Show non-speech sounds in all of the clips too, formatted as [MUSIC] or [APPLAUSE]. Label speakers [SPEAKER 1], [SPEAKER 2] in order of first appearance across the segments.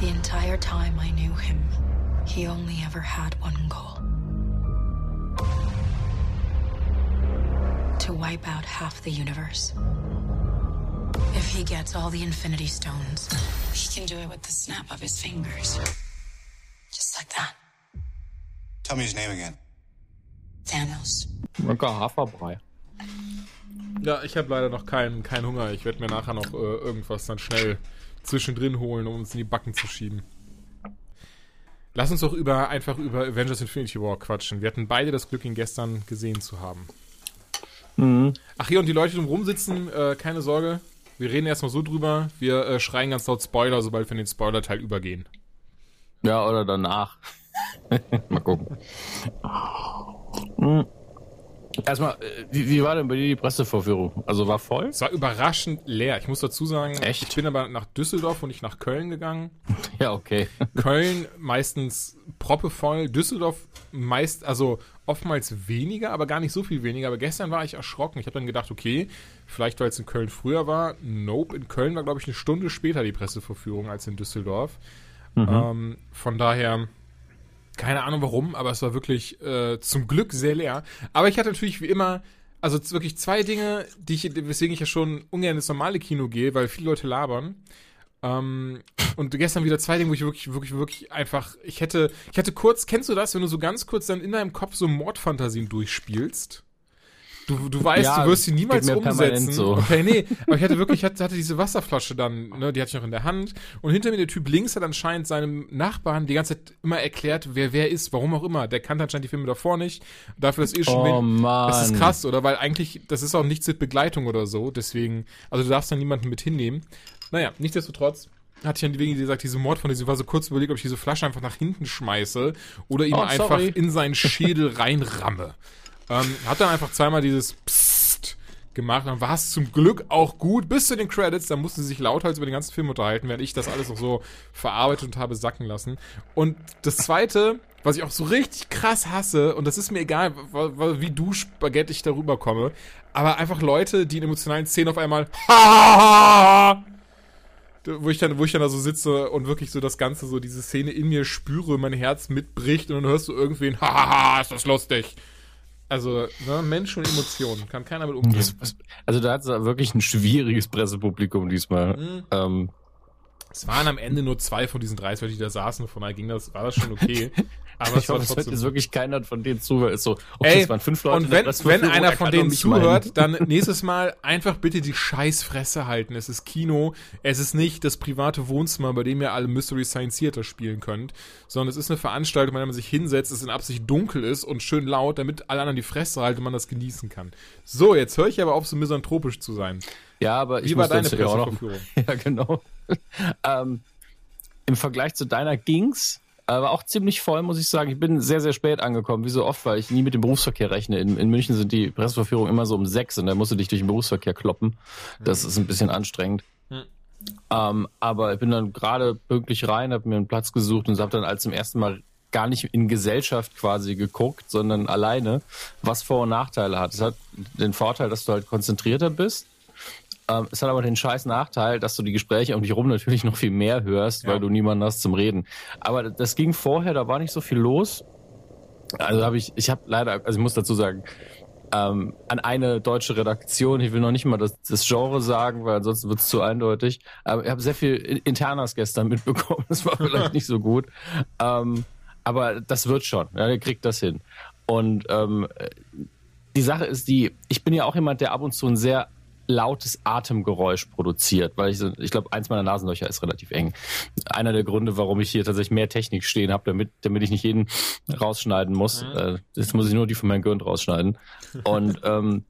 [SPEAKER 1] The entire time I knew him, he only ever had one goal to wipe out half the universe. If he gets all the Infinity Stones, he can do it with the snap of his fingers. Just like that.
[SPEAKER 2] Tell me his name again.
[SPEAKER 1] Thanos.
[SPEAKER 3] Lecker Haferbrei.
[SPEAKER 4] Ja, ich habe leider noch keinen keinen Hunger. Ich werde mir nachher noch äh, irgendwas dann schnell zwischendrin holen, um uns in die Backen zu schieben. Lass uns doch über einfach über Avengers Infinity War quatschen. Wir hatten beide das Glück, ihn gestern gesehen zu haben. Ach hier, und die Leute, die drumherum sitzen, äh, keine Sorge. Wir reden erstmal so drüber. Wir äh, schreien ganz laut Spoiler, sobald wir in den Spoiler-Teil übergehen.
[SPEAKER 3] Ja, oder danach. [LAUGHS] Mal gucken. Hm. Erstmal, äh, wie, wie war denn bei dir die Pressevorführung? Also war voll?
[SPEAKER 4] Es war überraschend leer. Ich muss dazu sagen,
[SPEAKER 3] Echt?
[SPEAKER 4] ich bin aber nach Düsseldorf und nicht nach Köln gegangen. [LAUGHS]
[SPEAKER 3] Ja, okay.
[SPEAKER 4] Köln meistens proppevoll, Düsseldorf meist, also oftmals weniger, aber gar nicht so viel weniger. Aber gestern war ich erschrocken. Ich habe dann gedacht, okay, vielleicht weil es in Köln früher war. Nope, in Köln war, glaube ich, eine Stunde später die Presseverführung als in Düsseldorf. Ähm, von daher, keine Ahnung warum, aber es war wirklich äh, zum Glück sehr leer. Aber ich hatte natürlich wie immer, also wirklich zwei Dinge, die ich, weswegen ich ja schon ungern ins normale Kino gehe, weil viele Leute labern. Ähm, und gestern wieder zwei Dinge, wo ich wirklich, wirklich, wirklich einfach, ich hätte, ich hatte kurz, kennst du das, wenn du so ganz kurz dann in deinem Kopf so Mordfantasien durchspielst? Du, du weißt,
[SPEAKER 3] Ja,
[SPEAKER 4] du wirst sie niemals umsetzen.
[SPEAKER 3] so.
[SPEAKER 4] Okay, nee, aber ich hatte wirklich, ich hatte, hatte diese Wasserflasche dann, ne, die hatte ich noch in der Hand. Und hinter mir der Typ links hat anscheinend seinem Nachbarn die ganze Zeit immer erklärt, wer wer ist, warum auch immer. Der kannte anscheinend die Filme davor nicht. Dafür ist eh schon,
[SPEAKER 3] Oh, Mann.
[SPEAKER 4] das ist krass, oder? Weil eigentlich, das ist auch nichts mit Begleitung oder so. Deswegen, also du darfst dann niemanden mit hinnehmen. Naja, nichtsdestotrotz hatte ich dann wegen gesagt, diese Mord von diesem war so kurz überlegt, ob ich diese Flasche einfach nach hinten schmeiße oder ihm
[SPEAKER 3] Oh,
[SPEAKER 4] einfach in seinen Schädel reinramme. Ähm, hat dann einfach zweimal dieses Psst gemacht. Dann war es zum Glück auch gut bis zu den Credits. Da mussten sie sich lauthals über den ganzen Film unterhalten, während ich das alles noch so verarbeitet und habe sacken lassen. Und das Zweite, was ich auch so richtig krass hasse, und das ist mir egal, wie du Spaghetti ich darüber komme, aber einfach Leute, die in emotionalen Szenen auf einmal [LAUGHS] wo ich dann, wo ich dann da so sitze und wirklich so das Ganze, so diese Szene in mir spüre, mein Herz mitbricht und dann hörst du irgendwen, hahaha, ist das lustig. Also, ne, Mensch und Emotionen, kann keiner mit umgehen.
[SPEAKER 3] Also da hat es wirklich ein schwieriges Pressepublikum diesmal.
[SPEAKER 4] Mhm.
[SPEAKER 3] Ähm,
[SPEAKER 4] Es waren am Ende nur zwei von diesen 30, die da saßen, von daher ging das, war das schon okay. [LAUGHS] Aber
[SPEAKER 3] ich hoffe, es hört jetzt wirklich keiner von denen zuhört. Ist so, okay,
[SPEAKER 4] Ey,
[SPEAKER 3] es waren fünf Leute
[SPEAKER 4] und wenn, wenn einer
[SPEAKER 3] er
[SPEAKER 4] von denen
[SPEAKER 3] mich meinen.
[SPEAKER 4] zuhört, dann nächstes Mal einfach bitte die Scheißfresse halten. Es ist Kino, es ist nicht das private Wohnzimmer, bei dem ihr alle Mystery Science Theater spielen könnt, sondern es ist eine Veranstaltung, bei der man sich hinsetzt, es in Absicht dunkel ist und schön laut, damit alle anderen die Fresse halten und man das genießen kann. So, jetzt höre ich aber auf, so misanthropisch zu sein.
[SPEAKER 3] Ja, aber ich
[SPEAKER 4] Wie war deine Presseverführung? [LAUGHS]
[SPEAKER 3] Ja, genau. [LAUGHS] ähm, Im Vergleich zu deiner ging's, aber auch ziemlich voll, muss ich sagen. Ich bin sehr, sehr spät angekommen, wie so oft, weil ich nie mit dem Berufsverkehr rechne. In, in München sind die Presseverführungen immer so um sechs und da musst du dich durch den Berufsverkehr kloppen. Das ist ein bisschen anstrengend.
[SPEAKER 4] Hm.
[SPEAKER 3] Ähm, aber ich bin dann gerade pünktlich rein, habe mir einen Platz gesucht und habe dann als zum ersten Mal gar nicht in Gesellschaft quasi geguckt, sondern alleine, was Vor- und Nachteile hat. Es hat den Vorteil, dass du halt konzentrierter bist. Ähm, es hat aber den scheiß Nachteil, dass du die Gespräche um dich rum natürlich noch viel mehr hörst,
[SPEAKER 4] Ja.
[SPEAKER 3] weil du niemanden hast zum Reden. Aber das ging vorher, da war nicht so viel los. Also habe ich, ich habe leider, also ich muss dazu sagen, ähm, an eine deutsche Redaktion, ich will noch nicht mal das, das Genre sagen, weil ansonsten wird es zu eindeutig. Aber ich habe sehr viel In- Internas gestern [LAUGHS] mitbekommen, das war vielleicht nicht so gut. Ähm, aber das wird schon, ja, der kriegt das hin. Und ähm, die Sache ist die, ich bin ja auch jemand, der ab und zu ein sehr lautes Atemgeräusch produziert, weil ich, ich glaube, eins meiner Nasenlöcher ist relativ eng. Einer der Gründe, warum ich hier tatsächlich mehr Technik stehen habe, damit, damit ich nicht jeden rausschneiden muss. Äh, jetzt muss ich nur die von meinem Gehirn rausschneiden. Und [LAUGHS] ähm,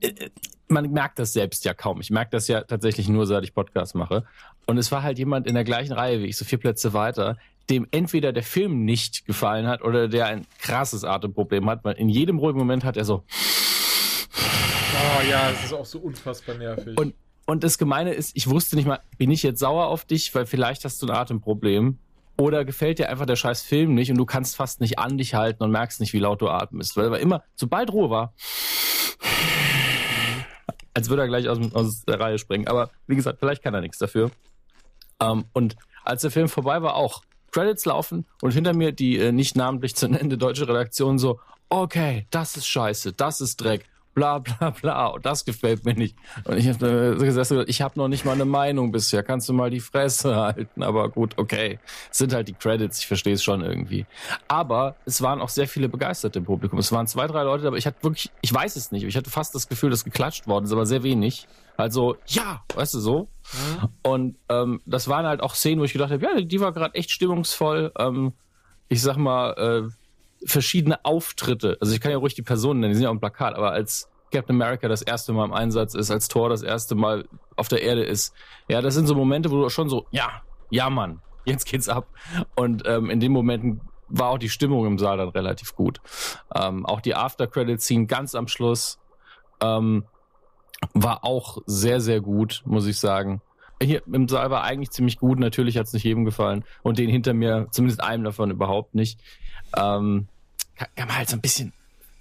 [SPEAKER 3] äh, man merkt das selbst ja kaum. Ich merke das ja tatsächlich nur, seit ich Podcast mache. Und es war halt jemand in der gleichen Reihe wie ich, so vier Plätze weiter, dem entweder der Film nicht gefallen hat oder der ein krasses Atemproblem hat, weil in jedem ruhigen Moment hat er so.
[SPEAKER 4] Oh ja, es ist auch so unfassbar nervig.
[SPEAKER 3] Und, und das Gemeine ist, ich wusste nicht mal, bin ich jetzt sauer auf dich, weil vielleicht hast du ein Atemproblem. Oder gefällt dir einfach der scheiß Film nicht und du kannst fast nicht an dich halten und merkst nicht, wie laut du atmest. Weil er immer, sobald Ruhe war, als würde er gleich aus, aus der Reihe springen. Aber wie gesagt, vielleicht kann er nichts dafür. Ähm, und als der Film vorbei war, auch. Credits laufen und hinter mir die äh, nicht namentlich zu nennende deutsche Redaktion so, okay, das ist scheiße, das ist Dreck, bla bla bla, und das gefällt mir nicht. Und ich habe gesagt, ich habe noch nicht mal eine Meinung bisher, kannst du mal die Fresse [LAUGHS] halten, aber gut, okay. Es sind halt die Credits, ich verstehe es schon irgendwie. Aber es waren auch sehr viele Begeisterte im Publikum. Es waren zwei, drei Leute, aber ich hatte wirklich, ich weiß es nicht, ich hatte fast das Gefühl, dass geklatscht worden ist, aber sehr wenig. Also, ja, weißt du so. Mhm. Und ähm, das waren halt auch Szenen, wo ich gedacht habe, ja, die war gerade echt stimmungsvoll. Ähm, ich sag mal, äh, verschiedene Auftritte. Also ich kann ja ruhig die Personen nennen, die sind ja auf dem Plakat, aber als Captain America das erste Mal im Einsatz ist, als Thor das erste Mal auf der Erde ist. Ja, das sind so Momente, wo du schon so, ja, ja, Mann, jetzt geht's ab. Und ähm, in den Momenten war auch die Stimmung im Saal dann relativ gut. Ähm, auch die After-Credit-Scene ganz am Schluss. Ähm, war auch sehr, sehr gut, muss ich sagen. Hier im Saal war eigentlich ziemlich gut. Natürlich hat es nicht jedem gefallen. Und den hinter mir, zumindest einem davon überhaupt nicht. Ähm, kann, man halt so ein bisschen.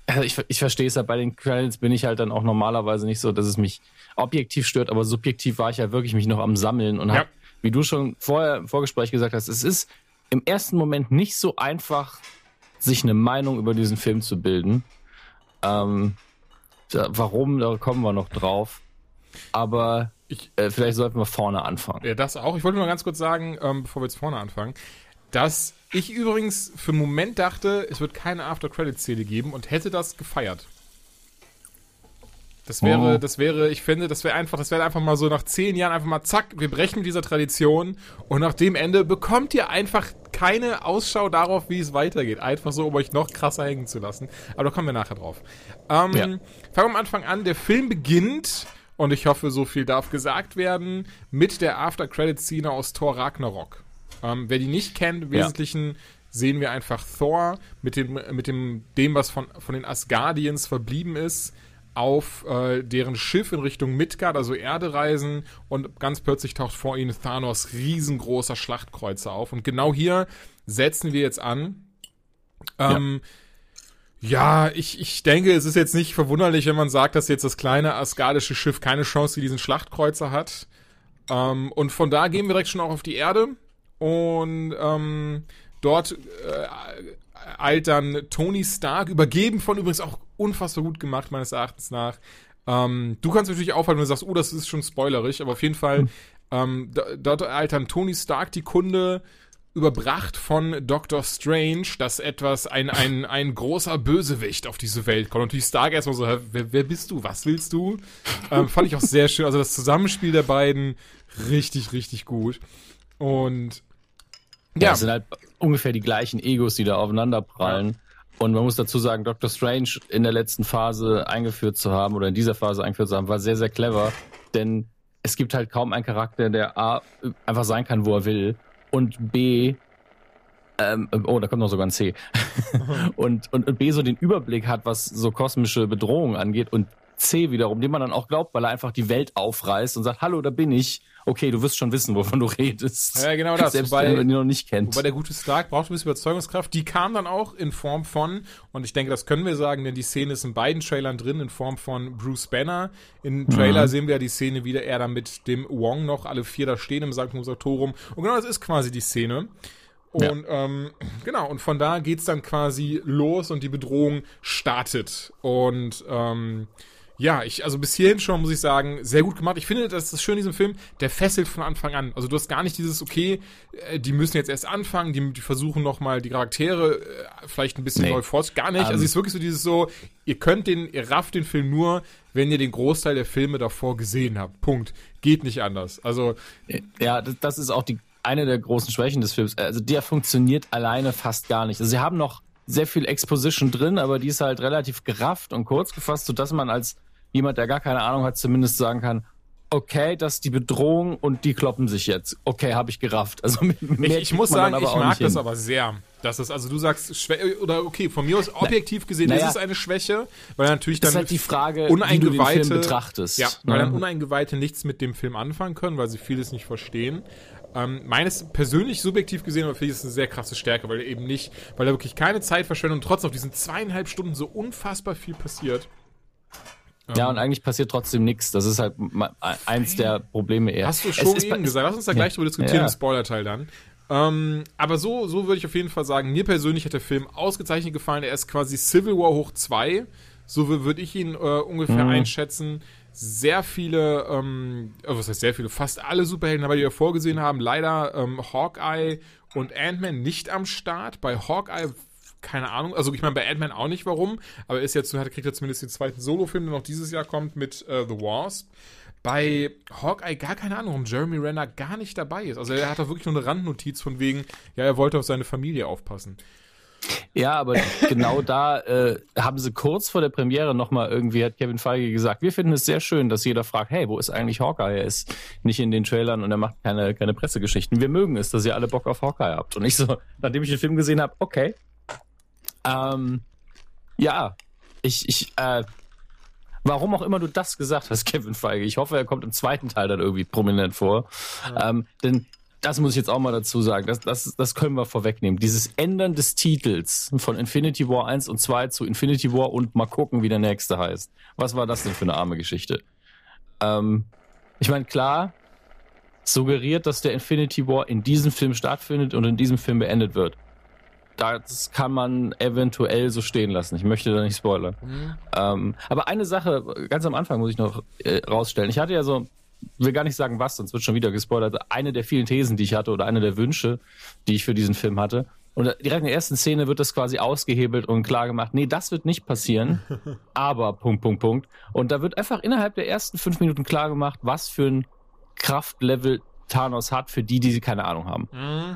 [SPEAKER 3] Also ich, ich verstehe es ja, bei den Credits bin ich halt dann auch normalerweise nicht so, dass es mich objektiv stört, aber subjektiv war ich ja wirklich mich noch am Sammeln und ja. hab, wie du schon vorher im Vorgespräch gesagt hast, es ist im ersten Moment nicht so einfach, sich eine Meinung über diesen Film zu bilden. Ähm, Warum, da kommen wir noch drauf. Aber ich, äh, vielleicht sollten wir vorne anfangen.
[SPEAKER 4] Ja, das auch. Ich wollte nur ganz kurz sagen, ähm, bevor wir jetzt vorne anfangen, dass ich übrigens für einen Moment dachte, es wird keine After-Credit-Szene geben und hätte das gefeiert. Das wäre, oh. das wäre, ich finde, das wäre einfach, das wäre einfach mal so nach zehn Jahren einfach mal zack, wir brechen mit dieser Tradition und nach dem Ende bekommt ihr einfach keine Ausschau darauf, wie es weitergeht. Einfach so, um euch noch krasser hängen zu lassen. Aber da kommen wir nachher drauf. Ähm, ja. Fangen wir am Anfang an. Der Film beginnt, und ich hoffe, so viel darf gesagt werden, mit der After-Credit-Szene aus Thor Ragnarok. Ähm, wer die nicht kennt, im Wesentlichen ja. sehen wir einfach Thor mit dem, mit dem, dem was von, von den Asgardians verblieben ist, auf äh, deren Schiff in Richtung Midgard, also Erde reisen und ganz plötzlich taucht vor ihnen Thanos riesengroßer Schlachtkreuzer auf. Und genau hier setzen wir jetzt an. Ähm, ja. ja, ich, ich denke, es ist jetzt nicht verwunderlich, wenn man sagt, dass jetzt das kleine asgardische Schiff keine Chance für diesen Schlachtkreuzer hat. Ähm, und von da gehen wir direkt schon auch auf die Erde. Und ähm, dort äh, eilt dann Tony Stark, übergeben von übrigens auch unfassbar gut gemacht, meines Erachtens nach. Ähm, du kannst natürlich auffallen, wenn du sagst, oh, das ist schon spoilerig, aber auf jeden Fall, ähm, dort eilt dann Tony Stark die Kunde, überbracht von Doctor Strange, dass etwas, ein, ein, ein großer Bösewicht auf diese Welt kommt. Und natürlich Stark erstmal so, wer, wer bist du? Was willst du? Ähm, fand ich auch sehr schön. Also das Zusammenspiel der beiden richtig, richtig gut. Und
[SPEAKER 3] ja. ja. Es sind halt ungefähr die gleichen Egos, die da aufeinander prallen. Ja. Und man muss dazu sagen, Doctor Strange in der letzten Phase eingeführt zu haben oder in dieser Phase eingeführt zu haben, war sehr, sehr clever. Denn es gibt halt kaum einen Charakter, der A, einfach sein kann, wo er will und B, ähm, oh, da kommt noch sogar ein C. [LAUGHS] und, und, und B so den Überblick hat, was so kosmische Bedrohungen angeht und C wiederum, dem man dann auch glaubt, weil er einfach die Welt aufreißt und sagt, hallo, da bin ich. Okay, du wirst schon wissen, wovon du redest.
[SPEAKER 4] Ja, genau das.
[SPEAKER 3] Selbst wobei, wenn man ihn noch nicht kennt.
[SPEAKER 4] Wobei der gute Stark braucht ein bisschen Überzeugungskraft. Die kam dann auch in Form von, und ich denke, das können wir sagen, denn die Szene ist in beiden Trailern drin, in Form von Bruce Banner. Im Trailer mhm. sehen wir ja die Szene wieder, er dann mit dem Wong noch alle vier da stehen im Sanctum Sanctorum. Und genau das ist quasi die Szene. Und ja. ähm, genau, und von da geht's dann quasi los und die Bedrohung startet. Und ähm, ja, ich, also bis hierhin schon muss ich sagen, sehr gut gemacht. Ich finde, das ist das Schöne in diesem Film, der fesselt von Anfang an. Also du hast gar nicht dieses, okay, äh, die müssen jetzt erst anfangen, die, die versuchen nochmal die Charaktere äh, vielleicht ein bisschen nee. neu vor, gar nicht. Um, also ähm. es ist wirklich so dieses so, ihr könnt den, ihr rafft den Film nur, wenn ihr den Großteil der Filme davor gesehen habt. Punkt. Geht nicht anders. Also.
[SPEAKER 3] Ja, das, das ist auch die, eine der großen Schwächen des Films. Also der funktioniert alleine fast gar nicht. Also sie haben noch sehr viel Exposition drin, aber die ist halt relativ gerafft und kurz gefasst, sodass man als jemand, der gar keine Ahnung hat, zumindest sagen kann, okay, das ist die Bedrohung und die kloppen sich jetzt. Okay, habe ich gerafft. Also [LAUGHS]
[SPEAKER 4] ich, ich muss sagen, ich mag das hin. aber sehr. Das ist, also du sagst, Schwä oder okay, von mir aus objektiv gesehen naja, ist es eine Schwäche, weil natürlich dann
[SPEAKER 3] ist halt die Frage,
[SPEAKER 4] Uneingeweihte, wie du den
[SPEAKER 3] Film betrachtest.
[SPEAKER 4] Ja, weil dann Uneingeweihte nichts mit dem Film anfangen können, weil sie vieles nicht verstehen. Ähm, meines persönlich subjektiv gesehen, aber finde ich es eine sehr krasse Stärke, weil eben nicht, weil er wirklich keine Zeit verschwendet und trotzdem auf diesen zweieinhalb Stunden so unfassbar viel passiert.
[SPEAKER 3] Ja, und eigentlich passiert trotzdem nichts. Das ist halt eins der Probleme eher.
[SPEAKER 4] Hast du
[SPEAKER 3] Es
[SPEAKER 4] schon
[SPEAKER 3] ist-
[SPEAKER 4] eben
[SPEAKER 3] es-
[SPEAKER 4] gesagt. Lass uns da gleich drüber diskutieren
[SPEAKER 3] Ja.
[SPEAKER 4] im Spoilerteil dann. Ähm, aber so, so würde ich auf jeden Fall sagen, mir persönlich hat der Film ausgezeichnet gefallen. Er ist quasi Civil War hoch 2. So wür- würde ich ihn äh, ungefähr
[SPEAKER 3] Mhm.
[SPEAKER 4] einschätzen. Sehr viele, ähm, äh, was heißt sehr viele, fast alle Superhelden, aber die wir vorgesehen haben, leider ähm, Hawkeye und Ant-Man nicht am Start. Bei Hawkeye keine Ahnung, also ich meine bei Ant-Man auch nicht warum, aber er ist jetzt, kriegt er zumindest den zweiten Solo-Film, der noch dieses Jahr kommt mit äh, The Wasp. Bei Hawkeye gar keine Ahnung, warum Jeremy Renner gar nicht dabei ist. Also er hat da wirklich nur eine Randnotiz von wegen, ja, er wollte auf seine Familie aufpassen.
[SPEAKER 3] Ja, aber genau da äh, haben sie kurz vor der Premiere nochmal irgendwie, hat Kevin Feige gesagt, wir finden es sehr schön, dass jeder fragt, hey, wo ist eigentlich Hawkeye? Er ist nicht in den Trailern und er macht keine, keine Pressegeschichten. Wir mögen es, dass ihr alle Bock auf Hawkeye habt. Und ich so, nachdem ich den Film gesehen habe, okay. Ähm, ja, ich, ich, äh, warum auch immer du das gesagt hast, [LAUGHS] Kevin Feige. Ich hoffe, er kommt im zweiten Teil dann irgendwie prominent vor. Ähm, denn das muss ich jetzt auch mal dazu sagen. Das, das, das können wir vorwegnehmen. Dieses Ändern des Titels von Infinity War 1 und 2 zu Infinity War und mal gucken, wie der nächste heißt. Was war das denn für eine arme Geschichte? Ähm, ich meine, klar, suggeriert, dass der Infinity War in diesem Film stattfindet und in diesem Film beendet wird. Das kann man eventuell so stehen lassen. Ich möchte da nicht spoilern. Ähm, aber eine Sache, ganz am Anfang muss ich noch äh, rausstellen. Ich hatte ja so, will gar nicht sagen was, sonst wird schon wieder gespoilert. Eine der vielen Thesen, die ich hatte oder eine der Wünsche, die ich für diesen Film hatte. Und direkt in der ersten Szene wird das quasi ausgehebelt und klar gemacht, nee, das wird nicht passieren. [LAUGHS] aber Punkt, Punkt, Punkt. Und da wird einfach innerhalb der ersten fünf Minuten klar gemacht, was für ein Kraftlevel Thanos hat für die, die sie keine Ahnung haben.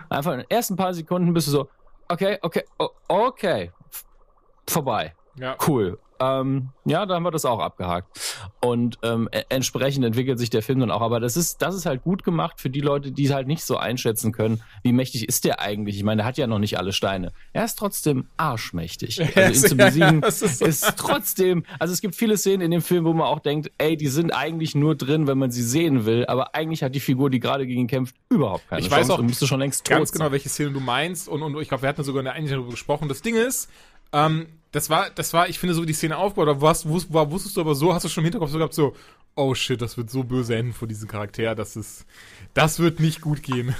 [SPEAKER 3] Einfach in den ersten paar Sekunden bist du so, okay, okay, okay, vorbei.
[SPEAKER 4] Ja.
[SPEAKER 3] Cool. Ähm, ja, da haben wir das auch abgehakt. Und ähm, e- entsprechend entwickelt sich der Film dann auch. Aber das ist, das ist halt gut gemacht für die Leute, die halt nicht so einschätzen können, wie mächtig ist der eigentlich. Ich meine, der hat ja noch nicht alle Steine. Er ist trotzdem arschmächtig. [LAUGHS] Also ihn zu besiegen
[SPEAKER 4] ist
[SPEAKER 3] ist,
[SPEAKER 4] so.
[SPEAKER 3] trotzdem. Also es gibt viele Szenen in dem Film, wo man auch denkt, ey, die sind eigentlich nur drin, wenn man sie sehen will. Aber eigentlich hat die Figur, die gerade gegen ihn kämpft, überhaupt keine
[SPEAKER 4] Ich
[SPEAKER 3] Chance
[SPEAKER 4] weiß auch
[SPEAKER 3] und müsste schon längst tot
[SPEAKER 4] Ganz genau,
[SPEAKER 3] sein.
[SPEAKER 4] welche Szene du meinst und, und ich glaube, wir hatten sogar in der Einstellung darüber gesprochen. Das Ding ist, ähm, das war, das war, ich finde, so wie die Szene aufgebaut, da warst, wus, war, wusstest du aber so, hast du schon im Hinterkopf so gehabt, so, oh shit, das wird so böse enden vor diesem Charakter, das ist, das wird nicht gut gehen.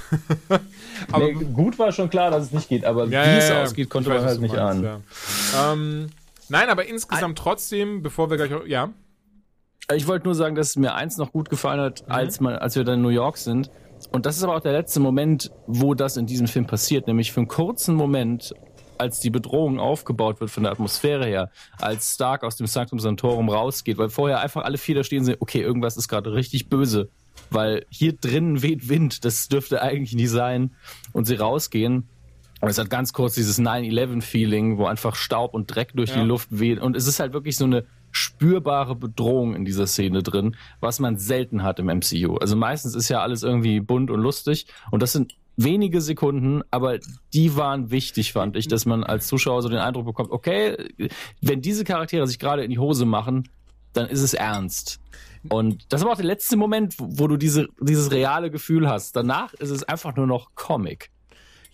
[SPEAKER 4] [LAUGHS] aber
[SPEAKER 3] Nee, gut war schon klar, dass es nicht geht, aber
[SPEAKER 4] Ja,
[SPEAKER 3] wie
[SPEAKER 4] ja,
[SPEAKER 3] es
[SPEAKER 4] ja.
[SPEAKER 3] ausgeht, konnte
[SPEAKER 4] Ich
[SPEAKER 3] man
[SPEAKER 4] weiß,
[SPEAKER 3] halt nicht
[SPEAKER 4] meinst,
[SPEAKER 3] ahnen.
[SPEAKER 4] Ja. Ähm, nein, aber insgesamt trotzdem, bevor wir gleich, ja,
[SPEAKER 3] Ich wollte nur sagen, dass mir eins noch gut gefallen hat,
[SPEAKER 4] Mhm.
[SPEAKER 3] als, man, als wir dann in New York sind. Und das ist aber auch der letzte Moment, wo das in diesem Film passiert. Nämlich für einen kurzen Moment, als die Bedrohung aufgebaut wird von der Atmosphäre her, als Stark aus dem Sanctum Sanctorum rausgeht, weil vorher einfach alle vier da stehen und sehen, okay, irgendwas ist gerade richtig böse. Weil hier drinnen weht Wind, das dürfte eigentlich nie sein. Und sie rausgehen. Und es hat ganz kurz dieses 9-11-Feeling, wo einfach Staub und Dreck durch
[SPEAKER 4] Ja.
[SPEAKER 3] die Luft weht. Und es ist halt wirklich so eine spürbare Bedrohung in dieser Szene drin, was man selten hat im MCU. Also meistens ist ja alles irgendwie bunt und lustig. Und das sind wenige Sekunden, aber die waren wichtig, fand ich, dass man als Zuschauer so den Eindruck bekommt, okay, wenn diese Charaktere sich gerade in die Hose machen, dann ist es ernst. Und das aber auch der letzte Moment, wo, wo du diese, dieses reale Gefühl hast. Danach ist es einfach nur noch Comic.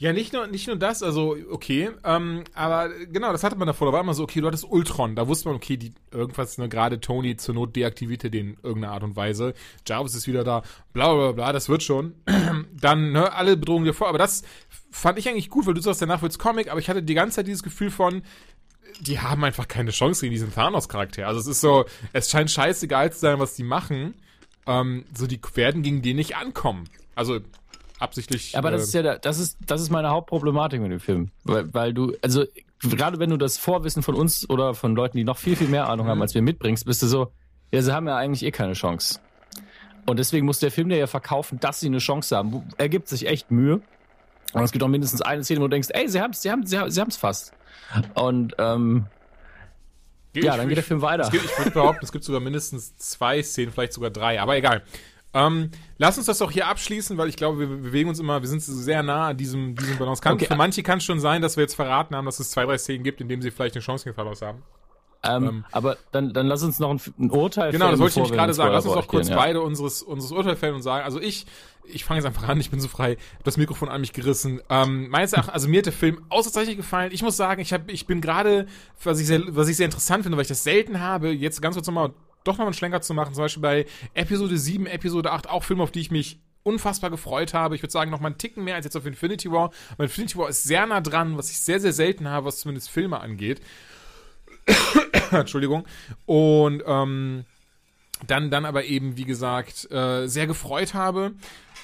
[SPEAKER 4] Ja, nicht nur, nicht nur das, also okay, ähm, aber genau, das hatte man davor. Da war immer so, okay, du hattest Ultron, da wusste man, okay, die, irgendwas, ne, gerade Tony zur Not deaktivierte den in irgendeiner Art und Weise. Jarvis ist wieder da, bla bla bla, das wird schon. [CLEARS THROAT] Dann, ne, alle Bedrohungen dir vor, aber das fand ich eigentlich gut, weil du sagst, danach wird's Comic, aber ich hatte die ganze Zeit dieses Gefühl von, die haben einfach keine Chance gegen diesen Thanos-Charakter. Also es ist so, es scheint scheißegal zu sein, was die machen. Ähm, so, die werden gegen den nicht ankommen. Also absichtlich.
[SPEAKER 3] Aber das
[SPEAKER 4] äh,
[SPEAKER 3] ist ja, das ist, das ist meine Hauptproblematik mit dem Film. Weil, weil du, also, gerade wenn du das Vorwissen von uns oder von Leuten, die noch viel, viel mehr Ahnung haben, als wir mitbringst, bist du so, ja, sie haben ja eigentlich eh keine Chance. Und deswegen muss der Film dir ja verkaufen, dass sie eine Chance haben. Er gibt sich echt Mühe. Und es gibt auch mindestens eine Szene, wo du denkst, ey, sie haben's, sie haben, sie haben, sie haben's fast. Und, ähm, ja, dann geht der Film weiter.
[SPEAKER 4] Gibt, ich würde behaupten, es gibt sogar mindestens zwei Szenen, vielleicht sogar drei, aber egal. Ähm, lass uns das doch hier abschließen, weil ich glaube, wir bewegen uns immer, wir sind sehr nah an diesem, diesem Balance. Kann,
[SPEAKER 3] Okay.
[SPEAKER 4] Für manche kann es schon sein, dass wir jetzt verraten haben, dass es zwei, drei Szenen gibt, in denen sie vielleicht eine Chance gegen Thanos haben.
[SPEAKER 3] ähm,
[SPEAKER 4] ähm,
[SPEAKER 3] aber dann, dann lass uns noch ein, ein Urteil
[SPEAKER 4] Genau, das
[SPEAKER 3] fällen,
[SPEAKER 4] wollte ich nämlich gerade sagen. Lass uns doch kurz
[SPEAKER 3] ja.
[SPEAKER 4] beide unseres, unseres Urteil fällen und sagen, also ich, ich fange jetzt einfach an, ich bin so frei, hab das Mikrofon an mich gerissen. Ähm, meines Erachtens, also mir hat der Film ausgezeichnet gefallen. Ich muss sagen, ich hab, ich bin gerade, was ich sehr, was ich sehr interessant finde, weil ich das selten habe, jetzt ganz kurz nochmal, doch noch einen Schlenker zu machen, zum Beispiel bei Episode 7, Episode 8, auch Filme, auf die ich mich unfassbar gefreut habe. Ich würde sagen, noch mal einen Ticken mehr als jetzt auf Infinity War. Aber Infinity War ist sehr nah dran, was ich sehr, sehr selten habe, was zumindest Filme angeht. [COUGHS] Entschuldigung. Und ähm, dann, dann aber eben, wie gesagt, äh, sehr gefreut habe.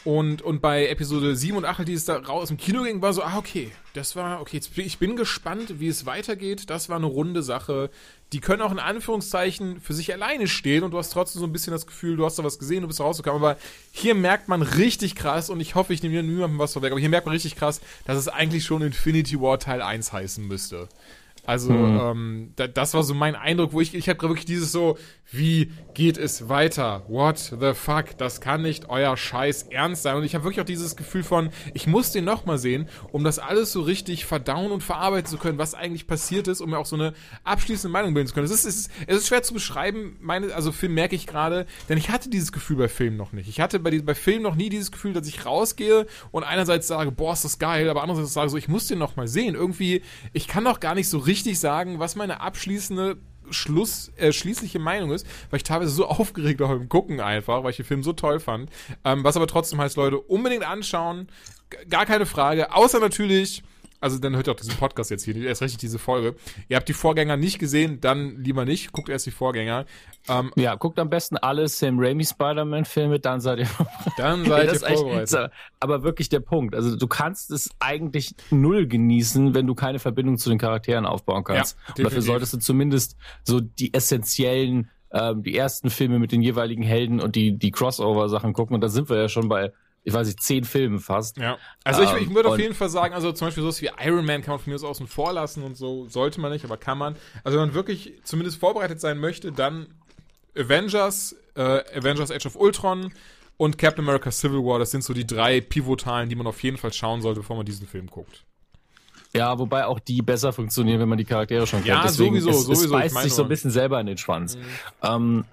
[SPEAKER 4] Und, und bei Episode 7 und 8, die es da raus aus dem Kino ging, war so, ah, okay, das war, okay, jetzt, ich bin gespannt, wie es weitergeht. Das war eine runde Sache. Die können auch in Anführungszeichen für sich alleine stehen und du hast trotzdem so ein bisschen das Gefühl, du hast da was gesehen, du bist rausgekommen. Aber hier merkt man richtig krass, und ich hoffe, ich nehme niemandem was vorweg, aber hier merkt man richtig krass, dass es eigentlich schon Infinity War Teil 1 heißen müsste. Also, hm. ähm, da, das war so mein Eindruck, wo ich, ich habe wirklich dieses so, wie geht es weiter? What the fuck? Das kann nicht euer Scheiß ernst sein. Und ich habe wirklich auch dieses Gefühl von, ich muss den nochmal sehen, um das alles so richtig verdauen und verarbeiten zu können, was eigentlich passiert ist, um mir auch so eine abschließende Meinung bilden zu können. Es ist, es ist, es ist schwer zu beschreiben, meine, also Film merke ich gerade, denn ich hatte dieses Gefühl bei Filmen noch nicht. Ich hatte bei, bei Filmen noch nie dieses Gefühl, dass ich rausgehe und einerseits sage, boah, ist das geil, aber andererseits sage so, ich muss den nochmal sehen. Irgendwie, ich kann doch gar nicht so richtig sagen, was meine abschließende Schluss, äh, schließliche Meinung ist, weil ich teilweise so [LAUGHS] aufgeregt war beim Gucken einfach, weil ich den Film so toll fand. Ähm, was aber trotzdem heißt, Leute, unbedingt anschauen. G gar keine Frage. Außer natürlich, also dann hört ihr auch diesen Podcast jetzt hier, erst richtig diese Folge. Ihr habt die Vorgänger nicht gesehen, dann lieber nicht, guckt erst die Vorgänger.
[SPEAKER 3] Ähm, ja, guckt am besten alle Sam Raimi Spider-Man-Filme, dann seid ihr [LAUGHS]
[SPEAKER 4] Dann seid ihr vorbereitet.
[SPEAKER 3] aber wirklich der Punkt. Also du kannst es eigentlich null genießen, wenn du keine Verbindung zu den Charakteren aufbauen kannst. Ja, Und dafür solltest du zumindest so die essentiellen, ähm, die ersten Filme mit den jeweiligen Helden und die, die Crossover-Sachen gucken. Und da sind wir ja schon bei ich weiß nicht, zehn Filmen fast.
[SPEAKER 4] Ja. Also ich, ich würde auf jeden Fall sagen, also zum Beispiel sowas wie Iron Man kann man von mir aus außen vor lassen und so, sollte man nicht, aber kann man. Also wenn man wirklich zumindest vorbereitet sein möchte, dann Avengers, äh, Avengers Age of Ultron und Captain America Civil War, das sind so die drei Pivotalen, die man auf jeden Fall schauen sollte, bevor man diesen Film guckt.
[SPEAKER 3] Ja, wobei auch die besser funktionieren, wenn man die Charaktere schon kennt.
[SPEAKER 4] Ja, Deswegen sowieso, es, sowieso.
[SPEAKER 3] Es beißt sich so ein bisschen selber in den Schwanz. Mhm. Ähm,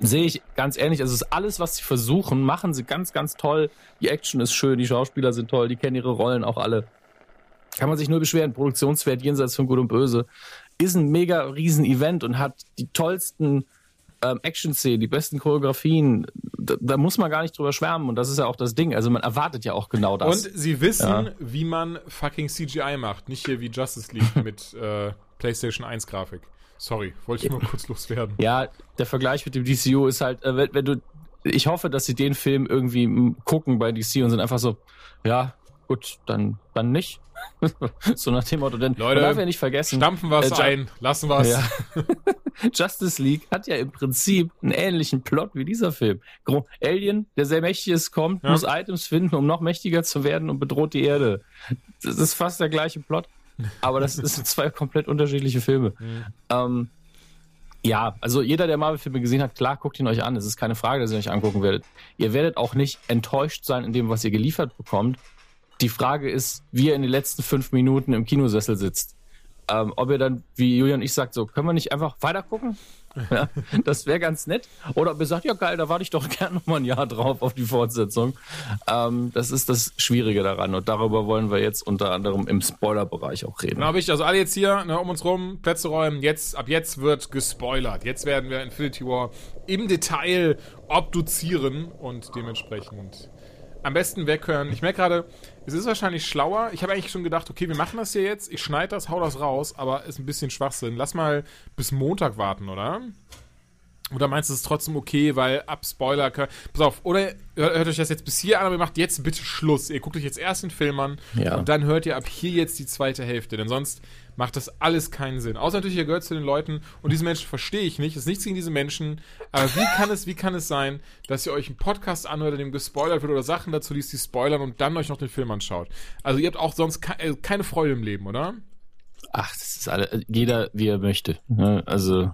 [SPEAKER 3] sehe ich ganz ehrlich, also es ist alles, was sie versuchen, machen sie ganz, ganz toll. Die Action ist schön, die Schauspieler sind toll, die kennen ihre Rollen auch alle. Kann man sich nur beschweren. Produktionswert jenseits von Gut und Böse ist ein mega riesen Event und hat die tollsten ähm, Action-Szenen, die besten Choreografien. Da, da, muss man gar nicht drüber schwärmen und das ist ja auch das Ding. Also man erwartet ja auch genau das.
[SPEAKER 4] Und sie wissen, ja. wie man fucking CGI macht, nicht hier wie Justice League [LAUGHS] mit äh, PlayStation 1 Grafik. Sorry, wollte ich mal kurz loswerden.
[SPEAKER 3] Ja, der Vergleich mit dem DCU ist halt, äh, wenn, wenn, du, ich hoffe, dass sie den Film irgendwie gucken bei DC und sind einfach so, ja, gut, dann, dann nicht. [LAUGHS] so nach dem Motto, denn
[SPEAKER 4] Leute,
[SPEAKER 3] darf ja nicht vergessen.
[SPEAKER 4] Stampfen wir es äh, ein, lassen wir es. Ja. [LAUGHS]
[SPEAKER 3] Justice League hat ja im Prinzip einen ähnlichen Plot wie dieser Film. Alien, der sehr mächtig ist, kommt, ja. muss Items finden, um noch mächtiger zu werden und bedroht die Erde. Das ist fast der gleiche Plot. Aber das sind [LAUGHS] zwei komplett unterschiedliche Filme. Mhm. Ähm, ja, also jeder, der Marvel-Filme gesehen hat, klar, guckt ihn euch an. Es ist keine Frage, dass ihr euch angucken werdet. Ihr werdet auch nicht enttäuscht sein in dem, was ihr geliefert bekommt. Die Frage ist, wie ihr in den letzten fünf Minuten im Kinosessel sitzt. Ähm, ob ihr dann, wie Julian und ich sagt, so, können wir nicht einfach weiter gucken? [LAUGHS] Ja, das wäre ganz nett. Oder ob ihr sagt, ja geil, da warte ich doch [LAUGHS] gerne noch mal ein Jahr drauf auf die Fortsetzung. Ähm, das ist das Schwierige daran. Und darüber wollen wir jetzt unter anderem im Spoiler-Bereich auch reden.
[SPEAKER 4] Genau, ich, also alle jetzt hier ne, um uns rum, Plätze räumen. Jetzt, ab jetzt wird gespoilert. Jetzt werden wir Infinity War im Detail obduzieren und dementsprechend am besten weghören. Ich merke gerade, es ist wahrscheinlich schlauer. Ich habe eigentlich schon gedacht, okay, wir machen das hier jetzt. Ich schneide das, hau das raus, aber ist ein bisschen Schwachsinn. Lass mal bis Montag warten, oder? Oder meinst du, es ist trotzdem okay, weil ab Spoiler. Pass auf, oder hört, hört, euch das jetzt bis hier an, aber ihr macht jetzt bitte Schluss. Ihr guckt euch jetzt erst den Film an ja. und dann hört ihr ab hier jetzt die zweite Hälfte. Denn sonst macht das alles keinen Sinn. Außer natürlich, ihr gehört zu den Leuten und diese Menschen verstehe ich nicht. Es ist nichts gegen diese Menschen. Aber wie kann es, wie kann es sein, dass ihr euch einen Podcast anhört, in dem gespoilert wird oder Sachen dazu liest, die spoilern und dann euch noch den Film anschaut? Also ihr habt auch sonst ke äh, keine Freude im Leben, oder?
[SPEAKER 3] Ach, das ist alle, jeder wie er möchte. Ne? Also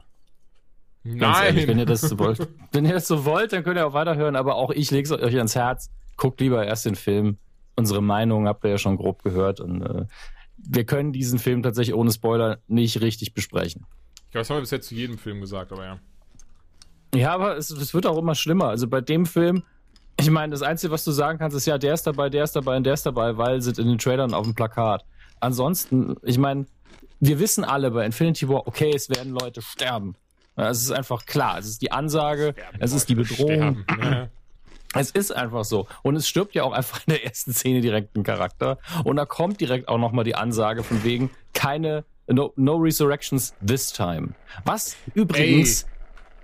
[SPEAKER 4] Nein. Ehrlich,
[SPEAKER 3] wenn ihr das so wollt, [LAUGHS] wenn ihr das so wollt, dann könnt ihr auch weiterhören. Aber auch ich lege es euch ans Herz. Guckt lieber erst den Film. Unsere Meinung habt ihr ja schon grob gehört. Und äh, wir können diesen Film tatsächlich ohne Spoiler nicht richtig besprechen.
[SPEAKER 4] Ich glaube, das haben wir bis jetzt zu jedem Film gesagt, aber ja.
[SPEAKER 3] Ja, aber es, es wird auch immer schlimmer. Also bei dem Film, ich meine, das Einzige, was du sagen kannst, ist ja, der ist dabei, der ist dabei und der ist dabei, weil sind in den Trailern auf dem Plakat. Ansonsten, ich meine, wir wissen alle bei Infinity War, okay, es werden Leute sterben. Es ist einfach klar. Es ist die Ansage, es ist die Bedrohung. [CLEARS THROAT] Es ist einfach so. Und es stirbt ja auch einfach in der ersten Szene direkt ein Charakter. Und da kommt direkt auch nochmal die Ansage von wegen keine no, no Resurrections this time. Was übrigens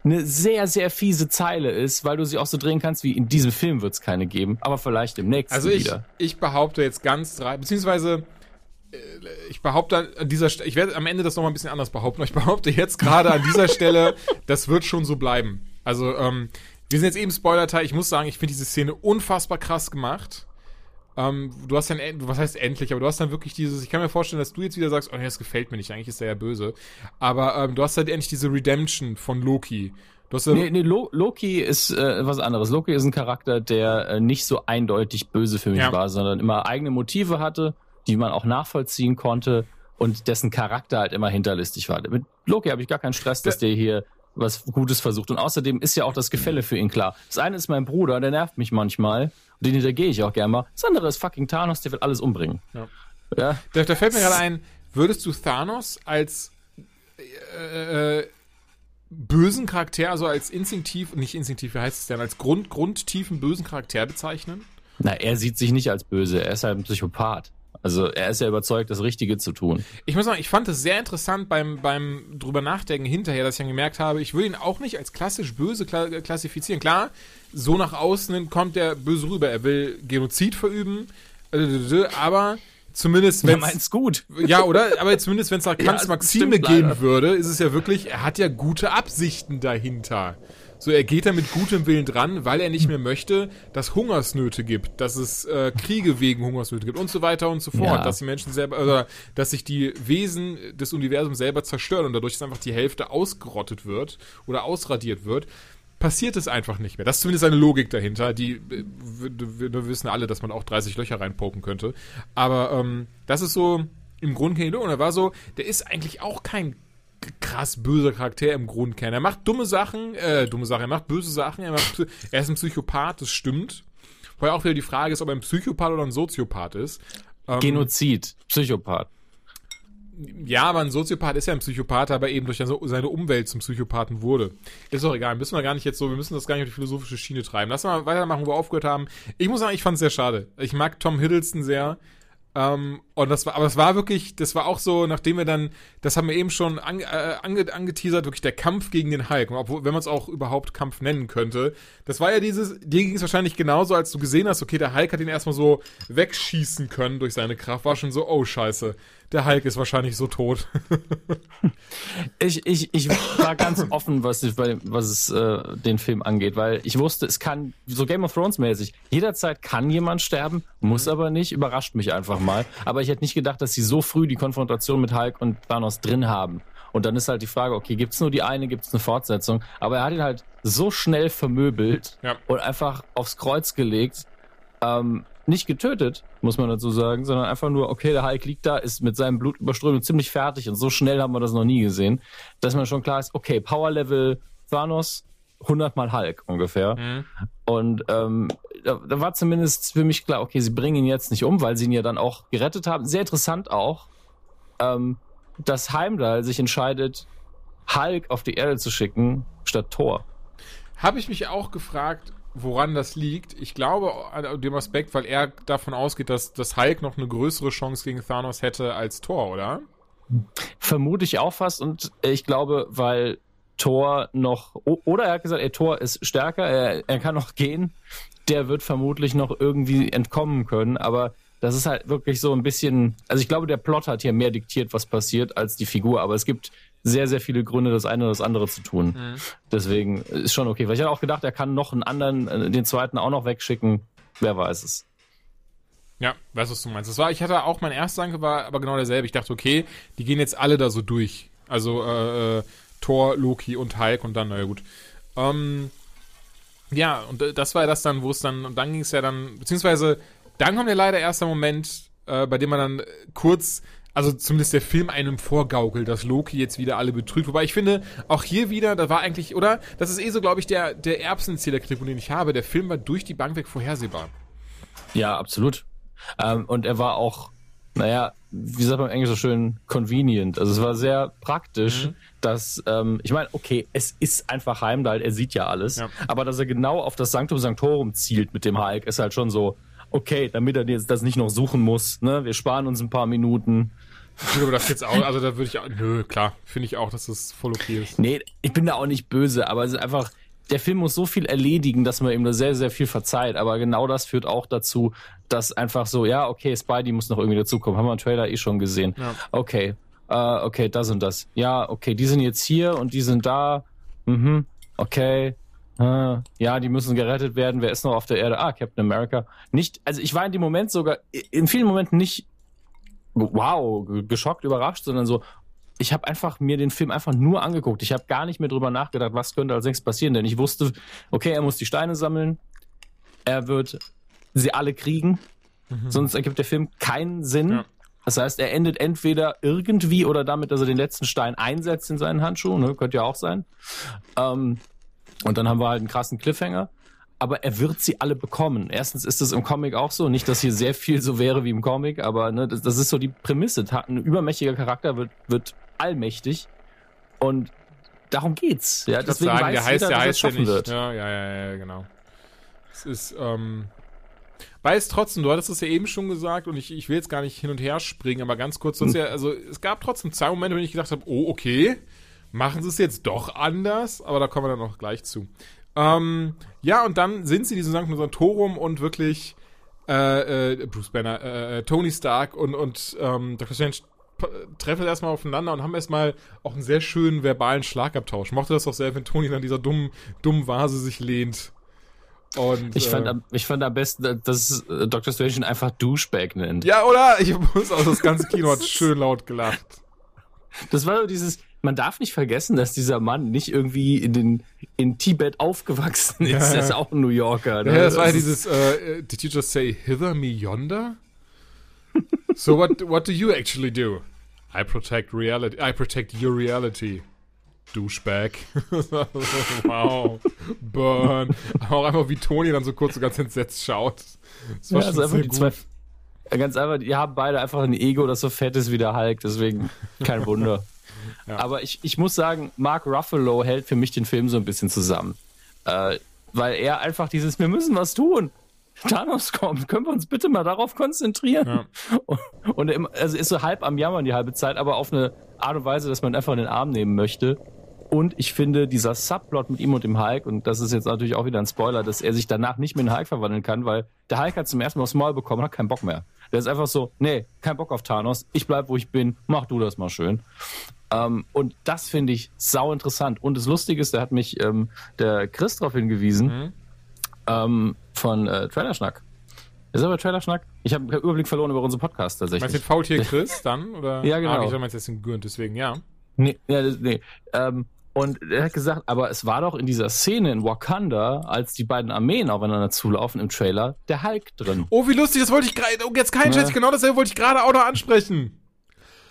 [SPEAKER 3] eine sehr, sehr fiese Zeile ist, weil du sie auch so drehen kannst, wie in diesem Film wird es keine geben, aber vielleicht im nächsten
[SPEAKER 4] Also ich,
[SPEAKER 3] wieder.
[SPEAKER 4] ich behaupte jetzt ganz drei, beziehungsweise äh, ich behaupte an dieser Stelle, ich werde am Ende das nochmal ein bisschen anders behaupten, aber ich behaupte jetzt gerade an dieser [LAUGHS] Stelle, das wird schon so bleiben. Also, ähm, wir sind jetzt eben Spoiler-Teil. Ich muss sagen, ich finde diese Szene unfassbar krass gemacht. Ähm, du hast dann, was heißt endlich, aber du hast dann wirklich dieses, ich kann mir vorstellen, dass du jetzt wieder sagst, oh nee, das gefällt mir nicht, eigentlich ist er ja böse. Aber ähm, du hast halt endlich diese Redemption von Loki. Du hast
[SPEAKER 3] Nee, nee, Lo Loki ist äh, was anderes. Loki ist ein Charakter, der äh, nicht so eindeutig böse für mich
[SPEAKER 4] Ja.
[SPEAKER 3] war, sondern immer eigene Motive hatte, die man auch nachvollziehen konnte und dessen Charakter halt immer hinterlistig war. Mit Loki habe ich gar keinen Stress, dass der hier was Gutes versucht. Und außerdem ist ja auch das Gefälle für ihn klar. Das eine ist mein Bruder, der nervt mich manchmal. Und den hintergehe ich auch gerne mal. Das andere ist fucking Thanos, der wird alles umbringen.
[SPEAKER 4] Ja.
[SPEAKER 3] Ja,
[SPEAKER 4] Da, da fällt mir gerade ein, würdest du Thanos als äh, äh, bösen Charakter, also als instinktiv, nicht instinktiv, wie heißt es denn, als Grund, grundtiefen bösen Charakter bezeichnen?
[SPEAKER 3] Na, er sieht sich nicht als böse. Er ist halt ein Psychopath. Also er ist ja überzeugt, das Richtige zu tun.
[SPEAKER 4] Ich muss sagen, ich fand es sehr interessant beim, beim drüber nachdenken hinterher, dass ich dann gemerkt habe, ich will ihn auch nicht als klassisch böse kla klassifizieren. Klar, so nach außen kommt er böse rüber. Er will Genozid verüben, aber zumindest wenn
[SPEAKER 3] meint's gut.
[SPEAKER 4] Ja, oder? Aber zumindest, wenn es nach Kants
[SPEAKER 3] das
[SPEAKER 4] Maxime gehen
[SPEAKER 3] leider.
[SPEAKER 4] würde, ist es ja wirklich, er hat ja gute Absichten dahinter. So, er geht da mit gutem Willen dran, weil er nicht mehr möchte, dass Hungersnöte gibt, dass es äh, Kriege wegen Hungersnöte gibt und so weiter und so fort,
[SPEAKER 3] Ja.
[SPEAKER 4] dass die Menschen selber, oder dass sich die Wesen des Universums selber zerstören und dadurch ist einfach die Hälfte ausgerottet wird oder ausradiert wird. Passiert es einfach nicht mehr. Das ist zumindest eine Logik dahinter. Die äh, wir, wir, wissen alle, dass man auch 30 Löcher reinpoken könnte. Aber ähm, das ist so im Grundkern. Und er war so, der ist eigentlich auch kein krass böser Charakter im Grundkern. Er macht dumme Sachen, äh, dumme Sachen, er macht böse Sachen, er, macht, er ist ein Psychopath, das stimmt. Vorher auch wieder die Frage ist, ob er ein Psychopath oder ein Soziopath ist. Ähm,
[SPEAKER 3] Genozid, Psychopath.
[SPEAKER 4] ja, aber ein Soziopath ist ja ein Psychopath, aber eben durch seine Umwelt zum Psychopathen wurde. Ist doch egal, müssen wir gar nicht jetzt so, wir müssen das gar nicht auf die philosophische Schiene treiben. Lass mal weitermachen, wo wir aufgehört haben. Ich muss sagen, ich fand es sehr schade. Ich mag Tom Hiddleston sehr. Ähm, und das war, aber es war wirklich, das war auch so, nachdem wir dann, das haben wir eben schon ange, äh, ange, angeteasert, wirklich der Kampf gegen den Hulk, obwohl, wenn man es auch überhaupt Kampf nennen könnte. Das war ja dieses, dir ging es wahrscheinlich genauso, als du gesehen hast, okay, der Hulk hat ihn erstmal so wegschießen können durch seine Kraft, war schon so, oh scheiße, der Hulk ist wahrscheinlich so tot. [LAUGHS]
[SPEAKER 3] Ich, ich, ich war ganz offen, was, ich bei, was es, äh, den Film angeht, weil ich wusste, es kann, so Game of Thrones mäßig, jederzeit kann jemand sterben, muss aber nicht, überrascht mich einfach mal. Aber ich hätte nicht gedacht, dass sie so früh die Konfrontation mit Hulk und Thanos drin haben. Und dann ist halt die Frage, okay, gibt's nur die eine, gibt's eine Fortsetzung? Aber er hat ihn halt so schnell vermöbelt
[SPEAKER 4] Ja.
[SPEAKER 3] und einfach aufs Kreuz gelegt, ähm, nicht getötet, muss man dazu sagen, sondern einfach nur, okay, der Hulk liegt da, ist mit seinem Blut überströmt und ziemlich fertig und so schnell haben wir das noch nie gesehen, dass man schon klar ist, okay, Power Level Thanos, 100 mal Hulk ungefähr. Und ähm, da, da war zumindest für mich klar, okay, sie bringen ihn jetzt nicht um, weil sie ihn ja dann auch gerettet haben. Sehr interessant auch, ähm, dass Heimdall sich entscheidet, Hulk auf die Erde zu schicken, statt Thor.
[SPEAKER 4] Habe ich mich auch gefragt, woran das liegt. Ich glaube an dem Aspekt, weil er davon ausgeht, dass das Hulk noch eine größere Chance gegen Thanos hätte als Thor, oder?
[SPEAKER 3] Vermute ich auch fast und ich glaube, weil Thor noch, oder er hat gesagt, ey, Thor ist stärker, er, er kann noch gehen, der wird vermutlich noch irgendwie entkommen können, aber das ist halt wirklich so ein bisschen, also ich glaube, der Plot hat hier mehr diktiert, was passiert, als die Figur, aber es gibt sehr, sehr viele Gründe, das eine oder das andere zu tun. Deswegen ist schon okay, weil ich hatte auch gedacht, er kann noch einen anderen, äh, den zweiten auch noch wegschicken, wer weiß es.
[SPEAKER 4] Ja, weißt du, was du meinst. Das war, ich hatte auch, mein erster Gedanke war aber genau derselbe. Ich dachte, okay, die gehen jetzt alle da so durch. Also äh, äh, Thor, Loki und Hulk und dann, naja gut. Ähm, ja, und äh, das war das dann, wo es dann, und dann ging es ja dann, beziehungsweise dann kommt ja leider erster Moment, äh, bei dem man dann kurz, also zumindest der Film einem vorgaukelt, dass Loki jetzt wieder alle betrügt. Wobei ich finde, auch hier wieder, da war eigentlich, oder? Das ist eh so, glaube ich, der, der Erbsenzählerkritik, den ich habe. Der Film war durch die Bank weg vorhersehbar.
[SPEAKER 3] Ja, absolut. Ähm, und er war auch, naja, wie sagt man im Englisch so schön, convenient. Also es war sehr praktisch, mhm. dass, ähm, ich meine, okay, es ist einfach Heimdall, er sieht ja alles, ja. aber dass er genau auf das Sanctum Sanctorum zielt mit dem Hulk, ist halt schon so, okay, damit er jetzt das nicht noch suchen muss, ne? Wir sparen uns ein paar Minuten.
[SPEAKER 4] Aber das jetzt auch, also da würde ich auch, nö, klar, finde ich auch, dass das voll okay ist.
[SPEAKER 3] Nee, ich bin da auch nicht böse, aber es ist einfach, der Film muss so viel erledigen, dass man ihm da sehr, sehr viel verzeiht. Aber genau das führt auch dazu, dass einfach so, ja, okay, Spidey muss noch irgendwie dazukommen. Haben wir im Trailer eh schon gesehen. Ja. Okay, uh, okay, das und das. Ja, okay, die sind jetzt hier und die sind da. Mhm, okay. Uh, ja, die müssen gerettet werden. Wer ist noch auf der Erde? Ah, Captain America. Nicht, also ich war in dem Moment sogar, in vielen Momenten nicht wow, geschockt, überrascht, sondern so, ich habe einfach mir den Film einfach nur angeguckt. Ich habe gar nicht mehr drüber nachgedacht, was könnte als nächstes passieren, denn ich wusste, okay, er muss die Steine sammeln, er wird sie alle kriegen, mhm. sonst ergibt der Film keinen Sinn. Ja. Das heißt, er endet entweder irgendwie oder damit, dass er den letzten Stein einsetzt in seinen Handschuh, ne, könnte ja auch sein. Ähm, und dann haben wir halt einen krassen Cliffhanger aber er wird sie alle bekommen. Erstens ist es im Comic auch so, nicht, dass hier sehr viel so wäre wie im Comic, aber ne, das, das ist so die Prämisse. Ein übermächtiger Charakter wird, wird allmächtig und darum geht's. Ja, deswegen
[SPEAKER 4] sagen,
[SPEAKER 3] weiß
[SPEAKER 4] der heißt,
[SPEAKER 3] jeder,
[SPEAKER 4] der
[SPEAKER 3] dass
[SPEAKER 4] heißt
[SPEAKER 3] er schaffen
[SPEAKER 4] nicht.
[SPEAKER 3] wird.
[SPEAKER 4] Ja, ja, ja, ja, genau. Es ist, ähm, weiß trotzdem, du hattest es ja eben schon gesagt und ich, ich will jetzt gar nicht hin und her springen, aber ganz kurz, hm. ja, also es gab trotzdem zwei Momente, wenn ich gedacht habe, oh, okay, machen sie es jetzt doch anders, aber da kommen wir dann noch gleich zu. Ähm, ja, und dann sind sie in diesem St. Santorum und wirklich äh, äh, Bruce Banner, äh, äh, Tony Stark und, und ähm, Dr. Strange treffen erstmal aufeinander und haben erstmal auch einen sehr schönen verbalen Schlagabtausch. Ich mochte das auch sehr, wenn Tony an dieser dummen, dummen Vase sich lehnt. Und,
[SPEAKER 3] ich, fand, äh, am, ich fand am besten, dass Dr. Strange ihn einfach Douchebag nennt.
[SPEAKER 4] Ja, oder? Ich muss auch das ganze Kino [LAUGHS] hat schön laut gelacht.
[SPEAKER 3] Das war so dieses, man darf nicht vergessen, dass dieser Mann nicht irgendwie in den in Tibet aufgewachsen ist. Ja, Er ist auch ein New Yorker.
[SPEAKER 4] Ne? Ja, das war ja dieses uh, Did you just say hither me yonder? so what what do you actually do? I protect reality. I protect your reality. Douchebag. [LAUGHS] wow. Burn. Aber auch einfach wie Tony dann so kurz so ganz entsetzt schaut.
[SPEAKER 3] Das war ja, schon also einfach die zwei Ganz einfach, die haben beide einfach ein Ego, das so fett ist wie der Hulk, deswegen kein Wunder. [LAUGHS] Ja. Aber ich, ich muss sagen, Mark Ruffalo hält für mich den Film so ein bisschen zusammen. Äh, weil er einfach dieses, wir müssen was tun. Thanos kommt, können wir uns bitte mal darauf konzentrieren? Ja. [LAUGHS] Und, und er also ist so halb am Jammern die halbe Zeit, aber auf eine Art und Weise, dass man einfach in den Arm nehmen möchte. Und ich finde, dieser Subplot mit ihm und dem Hulk, und das ist jetzt natürlich auch wieder ein Spoiler, dass er sich danach nicht mehr in Hulk verwandeln kann, weil der Hulk hat zum ersten Mal aufs Maul bekommen und hat keinen Bock mehr. Der ist einfach so, nee, kein Bock auf Thanos, ich bleib, wo ich bin, mach du das mal schön. Ähm, und das finde ich sau interessant. Und das Lustige ist, da hat mich ähm, der Chris darauf hingewiesen, mhm. Ähm, von äh, Trailerschnack. Ist aber Trailerschnack? Ich habe den Überblick verloren über unseren Podcast tatsächlich.
[SPEAKER 4] Meinst du den Faultier [LAUGHS] Chris dann? Oder?
[SPEAKER 3] ja, genau. Ah,
[SPEAKER 4] ich meinst jetzt den Gürnt, deswegen, ja.
[SPEAKER 3] Nee, ja, das, nee. Ähm, und er hat gesagt, aber es war doch in dieser Szene in Wakanda, als die beiden Armeen aufeinander zulaufen im Trailer, der Hulk drin.
[SPEAKER 4] Oh, wie lustig, das wollte ich gerade, oh, jetzt kein Scheiß, genau dasselbe wollte ich gerade auch noch ansprechen.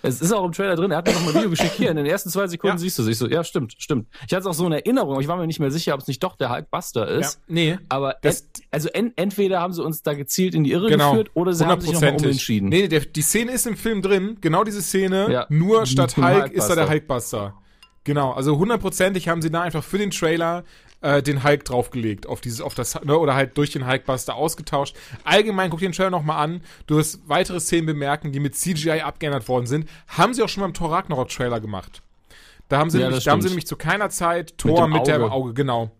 [SPEAKER 3] Es ist auch im Trailer drin. Er hat mir noch mal ein Video geschickt. Hier, in den ersten zwei Sekunden ja. siehst du sich so. Ja, stimmt, stimmt. Ich hatte es auch so in Erinnerung. Ich war mir nicht mehr sicher, ob es nicht doch der Hulkbuster ist. Ja,
[SPEAKER 4] nee.
[SPEAKER 3] Aber ent, also en, entweder haben sie uns da gezielt in die Irre genau, geführt oder sie haben sich nochmal umentschieden.
[SPEAKER 4] Nee, der, die Szene ist im Film drin. Genau diese Szene. Ja. Nur statt Hulk ist da der Hulkbuster. Genau, also hundertprozentig haben sie da einfach für den Trailer äh, den Hulk draufgelegt, auf dieses, auf das, ne, oder halt durch den Hulkbuster ausgetauscht. Allgemein, guck dir den Trailer nochmal an. Du wirst weitere Szenen bemerken, die mit CGI abgeändert worden sind. Haben sie auch schon beim Thor Ragnarok Trailer gemacht. Da haben sie, ja, nämlich, da haben sie nämlich zu keiner Zeit Thor mit, mit dem Auge, genau.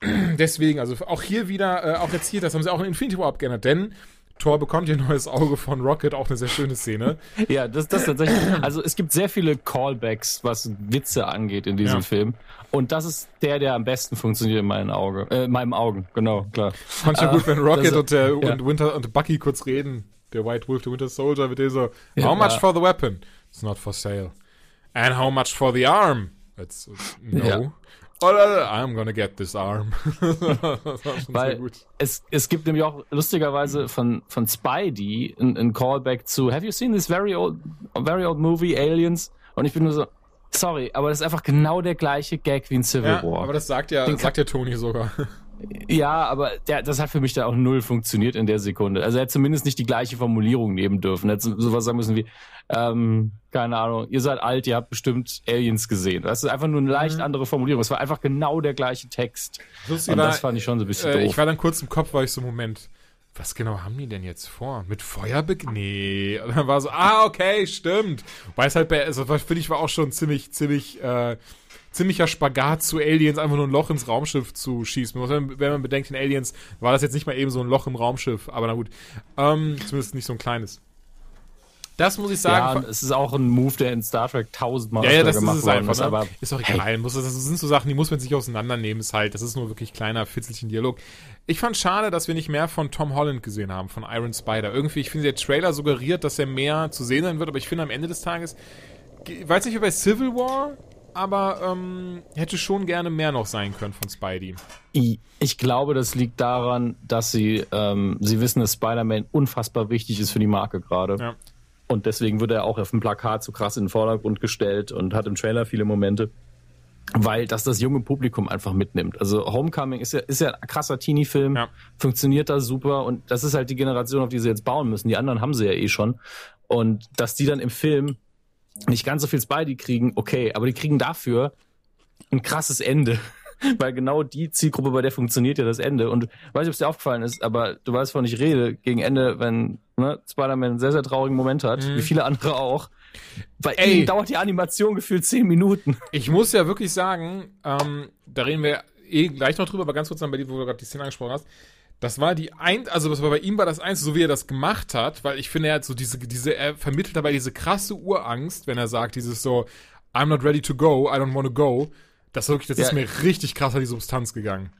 [SPEAKER 4] [CLEARS THROAT] Deswegen, also auch hier wieder, äh, auch jetzt hier, das haben sie auch in Infinity War abgeändert, denn Thor bekommt ihr neues Auge von Rocket, auch eine sehr schöne Szene. [LAUGHS]
[SPEAKER 3] ja, das, das tatsächlich. [CLEARS THROAT] Also es gibt sehr viele Callbacks, was Witze angeht in diesem ja. Film. Und das ist der, der am besten funktioniert in meinen Augen. Äh, in meinem Augen, genau, klar.
[SPEAKER 4] Fand ich ja gut, wenn Rocket das, und, der, [LAUGHS] ja. und Winter und Bucky kurz reden. Der White Wolf, der Winter Soldier, mit dem so, ja, how much for the weapon? It's not for sale. And how much for the arm? It's, no. Oder I'm gonna get this arm. [LAUGHS]
[SPEAKER 3] Weil Es, es gibt nämlich auch lustigerweise von, von Spidey ein, ein Callback zu Have you seen this very old, very old movie, Aliens? Und ich bin nur so, Sorry, aber das ist einfach genau der gleiche Gag wie in Civil
[SPEAKER 4] Ja,
[SPEAKER 3] War.
[SPEAKER 4] aber das sagt ja,
[SPEAKER 3] Den
[SPEAKER 4] sagt ja Tony sogar.
[SPEAKER 3] Ja, aber der, das hat für mich da auch null funktioniert in der Sekunde. Also er hätte zumindest nicht die gleiche Formulierung nehmen dürfen. Er hätte sowas sagen müssen wie, ähm, keine Ahnung, ihr seid alt, ihr habt bestimmt Aliens gesehen. Das ist einfach nur eine leicht andere Formulierung. Es war einfach genau der gleiche Text.
[SPEAKER 4] Lustig
[SPEAKER 3] Und
[SPEAKER 4] war,
[SPEAKER 3] das fand ich schon so ein bisschen
[SPEAKER 4] äh,
[SPEAKER 3] doof.
[SPEAKER 4] Ich war dann kurz im Kopf, war ich so, Moment, was genau haben die denn jetzt vor? Mit Feuer Nee. Und dann war so, ah, okay, stimmt. Weil es halt bei, also finde ich, war auch schon ziemlich, ziemlich, äh, ziemlicher Spagat zu Aliens, einfach nur ein Loch ins Raumschiff zu schießen. Wenn wenn man bedenkt, in Aliens war das jetzt nicht mal eben so ein Loch im Raumschiff, aber na gut. Ähm, zumindest nicht so ein kleines. Das muss ich
[SPEAKER 3] ja,
[SPEAKER 4] sagen.
[SPEAKER 3] und es ist auch ein Move, der in Star Trek tausendmal
[SPEAKER 4] Ja, ja, das ist
[SPEAKER 3] gemacht
[SPEAKER 4] es
[SPEAKER 3] worden
[SPEAKER 4] einfach.
[SPEAKER 3] ist,
[SPEAKER 4] Ne?
[SPEAKER 3] aber
[SPEAKER 4] ist auch egal. Muss, das sind so Sachen, die muss man sich auseinandernehmen. Ist halt, das ist nur wirklich kleiner, fitzelchen Dialog. Ich fand schade, dass wir nicht mehr von Tom Holland gesehen haben, von Iron Spider. Irgendwie, ich finde, der Trailer suggeriert, dass er mehr zu sehen sein wird, aber ich finde am Ende des Tages, weiß nicht wie bei Civil War, aber ähm, hätte schon gerne mehr noch sein können von Spidey.
[SPEAKER 3] Ich, glaube, das liegt daran, dass sie, ähm, sie wissen, dass Spider-Man unfassbar wichtig ist für die Marke gerade.
[SPEAKER 4] Ja.
[SPEAKER 3] Und deswegen wird er auch auf dem Plakat so krass in den Vordergrund gestellt und hat im Trailer viele Momente, weil das das junge Publikum einfach mitnimmt. Also Homecoming ist ja, ist ja ein krasser Teenie-Film,
[SPEAKER 4] Ja.
[SPEAKER 3] funktioniert da super und das ist halt die Generation, auf die sie jetzt bauen müssen. Die anderen haben sie ja eh schon. Und dass die dann im Film nicht ganz so viel Spidey kriegen, okay, aber die kriegen dafür ein krasses Ende. [LAUGHS] Weil genau die Zielgruppe, bei der funktioniert ja das Ende. Und weiß nicht, ob es dir aufgefallen ist, aber du weißt, wovon ich rede, gegen Ende, wenn ne, Spider-Man einen sehr, sehr traurigen Moment hat, wie viele andere auch. Bei
[SPEAKER 4] Ey.
[SPEAKER 3] ihm dauert die Animation gefühlt zehn Minuten. [LAUGHS]
[SPEAKER 4] Ich muss ja wirklich sagen, ähm, da reden wir eh gleich noch drüber, aber ganz kurz dann bei dir, wo du gerade die Szene angesprochen hast. Das war die ein, also das war bei ihm war das eins, so wie er das gemacht hat, weil ich finde, er hat so diese, diese, er vermittelt dabei diese krasse Urangst, wenn er sagt, dieses so, I'm not ready to go, I don't want to go. Das ist wirklich, das
[SPEAKER 3] Ja.
[SPEAKER 4] ist mir richtig krass an die Substanz gegangen.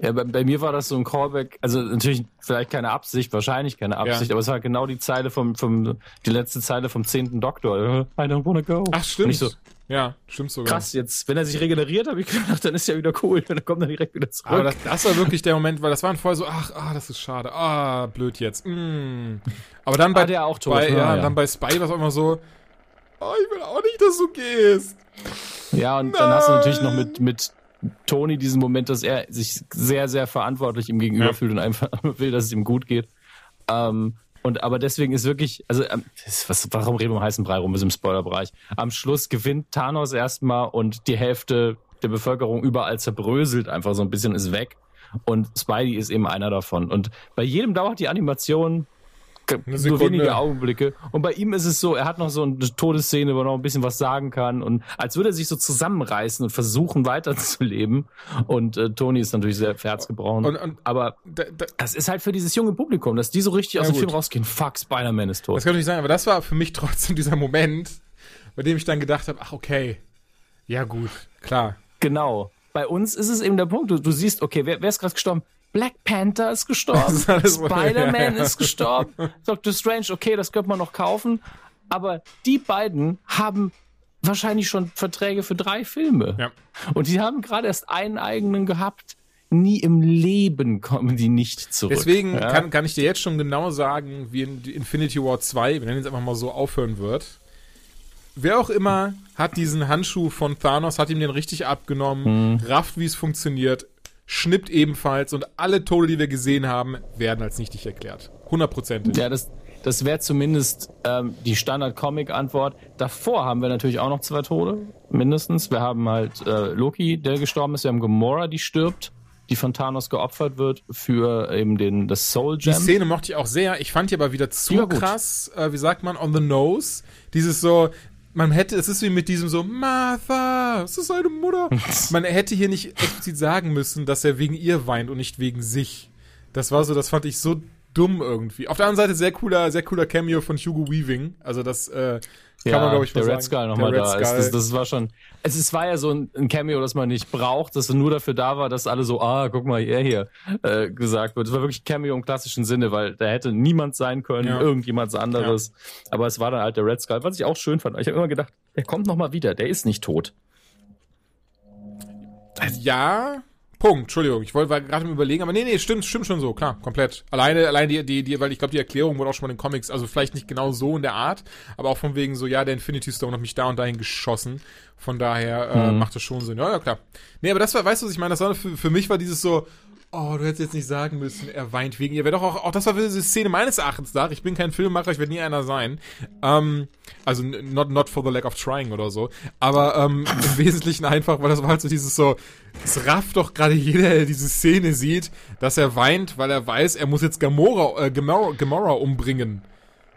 [SPEAKER 3] Ja, bei, bei mir war das so ein Callback, also natürlich vielleicht keine Absicht, wahrscheinlich keine Absicht,
[SPEAKER 4] Ja.
[SPEAKER 3] aber es war genau die Zeile vom, vom, die letzte Zeile vom zehnten Doktor. I don't wanna go.
[SPEAKER 4] Ach,
[SPEAKER 3] Und
[SPEAKER 4] stimmt.
[SPEAKER 3] ich so,
[SPEAKER 4] ja, stimmt sogar.
[SPEAKER 3] krass, jetzt, wenn er sich regeneriert, habe ich gedacht, dann ist ja wieder cool, dann kommt er direkt wieder zurück.
[SPEAKER 4] Aber das, das war wirklich der Moment, weil das waren vorher so, ach, ah, das ist schade, ah, blöd jetzt. Mm. Aber dann bei,
[SPEAKER 3] Ah, der auch tot,
[SPEAKER 4] bei, ja,
[SPEAKER 3] Ja.
[SPEAKER 4] dann bei Spy war es auch immer so, oh, ich will auch nicht, dass du gehst.
[SPEAKER 3] Ja, und dann hast du natürlich noch mit, mit Tony diesen Moment, dass er sich sehr, sehr verantwortlich ihm gegenüber
[SPEAKER 4] Ja.
[SPEAKER 3] fühlt und einfach [LAUGHS] will, dass es ihm gut geht. Ähm, und aber deswegen ist wirklich, also ähm, was, warum reden wir im heißen Brei rum, sind im Spoilerbereich. Am Schluss gewinnt Thanos erstmal und die Hälfte der Bevölkerung überall zerbröselt einfach so ein bisschen, ist weg. Und Spidey ist eben einer davon. Und bei jedem dauert die Animation nur wenige Augenblicke. Und bei ihm ist es so, er hat noch so eine Todesszene, wo er noch ein bisschen was sagen kann. Und als würde er sich so zusammenreißen und versuchen [LAUGHS] weiterzuleben. Und äh, Tony ist natürlich sehr herzgebrochen. Aber
[SPEAKER 4] Da, da,
[SPEAKER 3] das ist halt für dieses junge Publikum, dass die so richtig aus dem Film
[SPEAKER 4] gut.
[SPEAKER 3] rausgehen. Fuck, Spider-Man ist tot.
[SPEAKER 4] Das kann natürlich sein, aber das war für mich [LAUGHS] trotzdem dieser Moment, bei dem ich dann gedacht habe, ach okay, ja gut, klar.
[SPEAKER 3] Genau. Bei uns ist es eben der Punkt. Du, du siehst, okay, wer, wer ist gerade gestorben? Black Panther ist gestorben, [LAUGHS] Spider-Man [LAUGHS]
[SPEAKER 4] ja,
[SPEAKER 3] ist gestorben, Doctor Strange, okay, das könnte man noch kaufen. Aber die beiden haben wahrscheinlich schon Verträge für drei Filme.
[SPEAKER 4] Ja.
[SPEAKER 3] Und die haben gerade erst einen eigenen gehabt. Nie im Leben kommen die nicht zurück.
[SPEAKER 4] Deswegen
[SPEAKER 3] ja?
[SPEAKER 4] kann, kann ich dir jetzt schon genau sagen, wie in Infinity War 2, wir nennen es einfach mal so, aufhören wird. Wer auch immer hat diesen Handschuh von Thanos, hat ihm den richtig abgenommen,
[SPEAKER 3] Mhm.
[SPEAKER 4] rafft, wie es funktioniert, schnippt ebenfalls und alle Tode, die wir gesehen haben, werden als nichtig erklärt. Hundertprozentig.
[SPEAKER 3] Ja, das, das wäre zumindest ähm, die Standard-Comic-Antwort. Davor haben wir natürlich auch noch zwei Tode, mindestens. Wir haben halt äh, Loki, der gestorben ist. Wir haben Gamora, die stirbt, die von Thanos geopfert wird für eben den, das Soul
[SPEAKER 4] Die
[SPEAKER 3] Gem.
[SPEAKER 4] Szene mochte ich auch sehr. Ich fand die aber wieder
[SPEAKER 3] Die
[SPEAKER 4] zu krass, äh, wie sagt man, on the nose. Dieses so, man hätte, es ist wie mit diesem so, Martha, es ist seine Mutter. [LAUGHS] man hätte hier nicht explizit sagen müssen, dass er wegen ihr weint und nicht wegen sich. Das war so, das fand ich so dumm irgendwie. Auf der anderen Seite sehr cooler, sehr cooler Cameo von Hugo Weaving. Also das äh, kann
[SPEAKER 3] ja,
[SPEAKER 4] man, glaube ich,
[SPEAKER 3] der Red. Skull nochmal da ist.
[SPEAKER 4] Skull.
[SPEAKER 3] Das, das war schon. Es ist, war ja so ein, ein Cameo, das man nicht braucht, das nur dafür da war, dass alle so, ah, guck mal, er hier äh, gesagt wird. Es war wirklich ein Cameo im klassischen Sinne, weil da hätte niemand sein können,
[SPEAKER 4] Ja.
[SPEAKER 3] irgendjemand anderes. Aber es war dann halt der Red Skull, was ich auch schön fand. Ich habe immer gedacht, der kommt nochmal wieder, der ist nicht tot.
[SPEAKER 4] ja, Punkt, Entschuldigung, ich wollte gerade überlegen, aber nee, nee, stimmt, stimmt schon so, klar, komplett. Alleine, allein die, die, die, weil ich glaube, die Erklärung wurde auch schon mal in den Comics, also vielleicht nicht genau so in der Art, aber auch von wegen so, ja, der Infinity Stone hat mich da und dahin geschossen. Von daher äh,
[SPEAKER 3] Mhm.
[SPEAKER 4] macht das schon Sinn. Ja, ja, klar. Nee, aber das war, weißt du, was ich meine? Das war für, für mich war dieses so, oh, du hättest jetzt nicht sagen müssen, er weint wegen ihr. Wäre doch auch, auch das war diese Szene meines Erachtens nach. Ich bin kein Filmemacher, ich werde nie einer sein. Ähm, also not, not for the lack of trying oder so. Aber ähm, im Wesentlichen einfach, weil das war halt so dieses so, es rafft doch gerade jeder, der diese Szene sieht, dass er weint, weil er weiß, er muss jetzt Gamora, äh, Gamora, Gamora umbringen.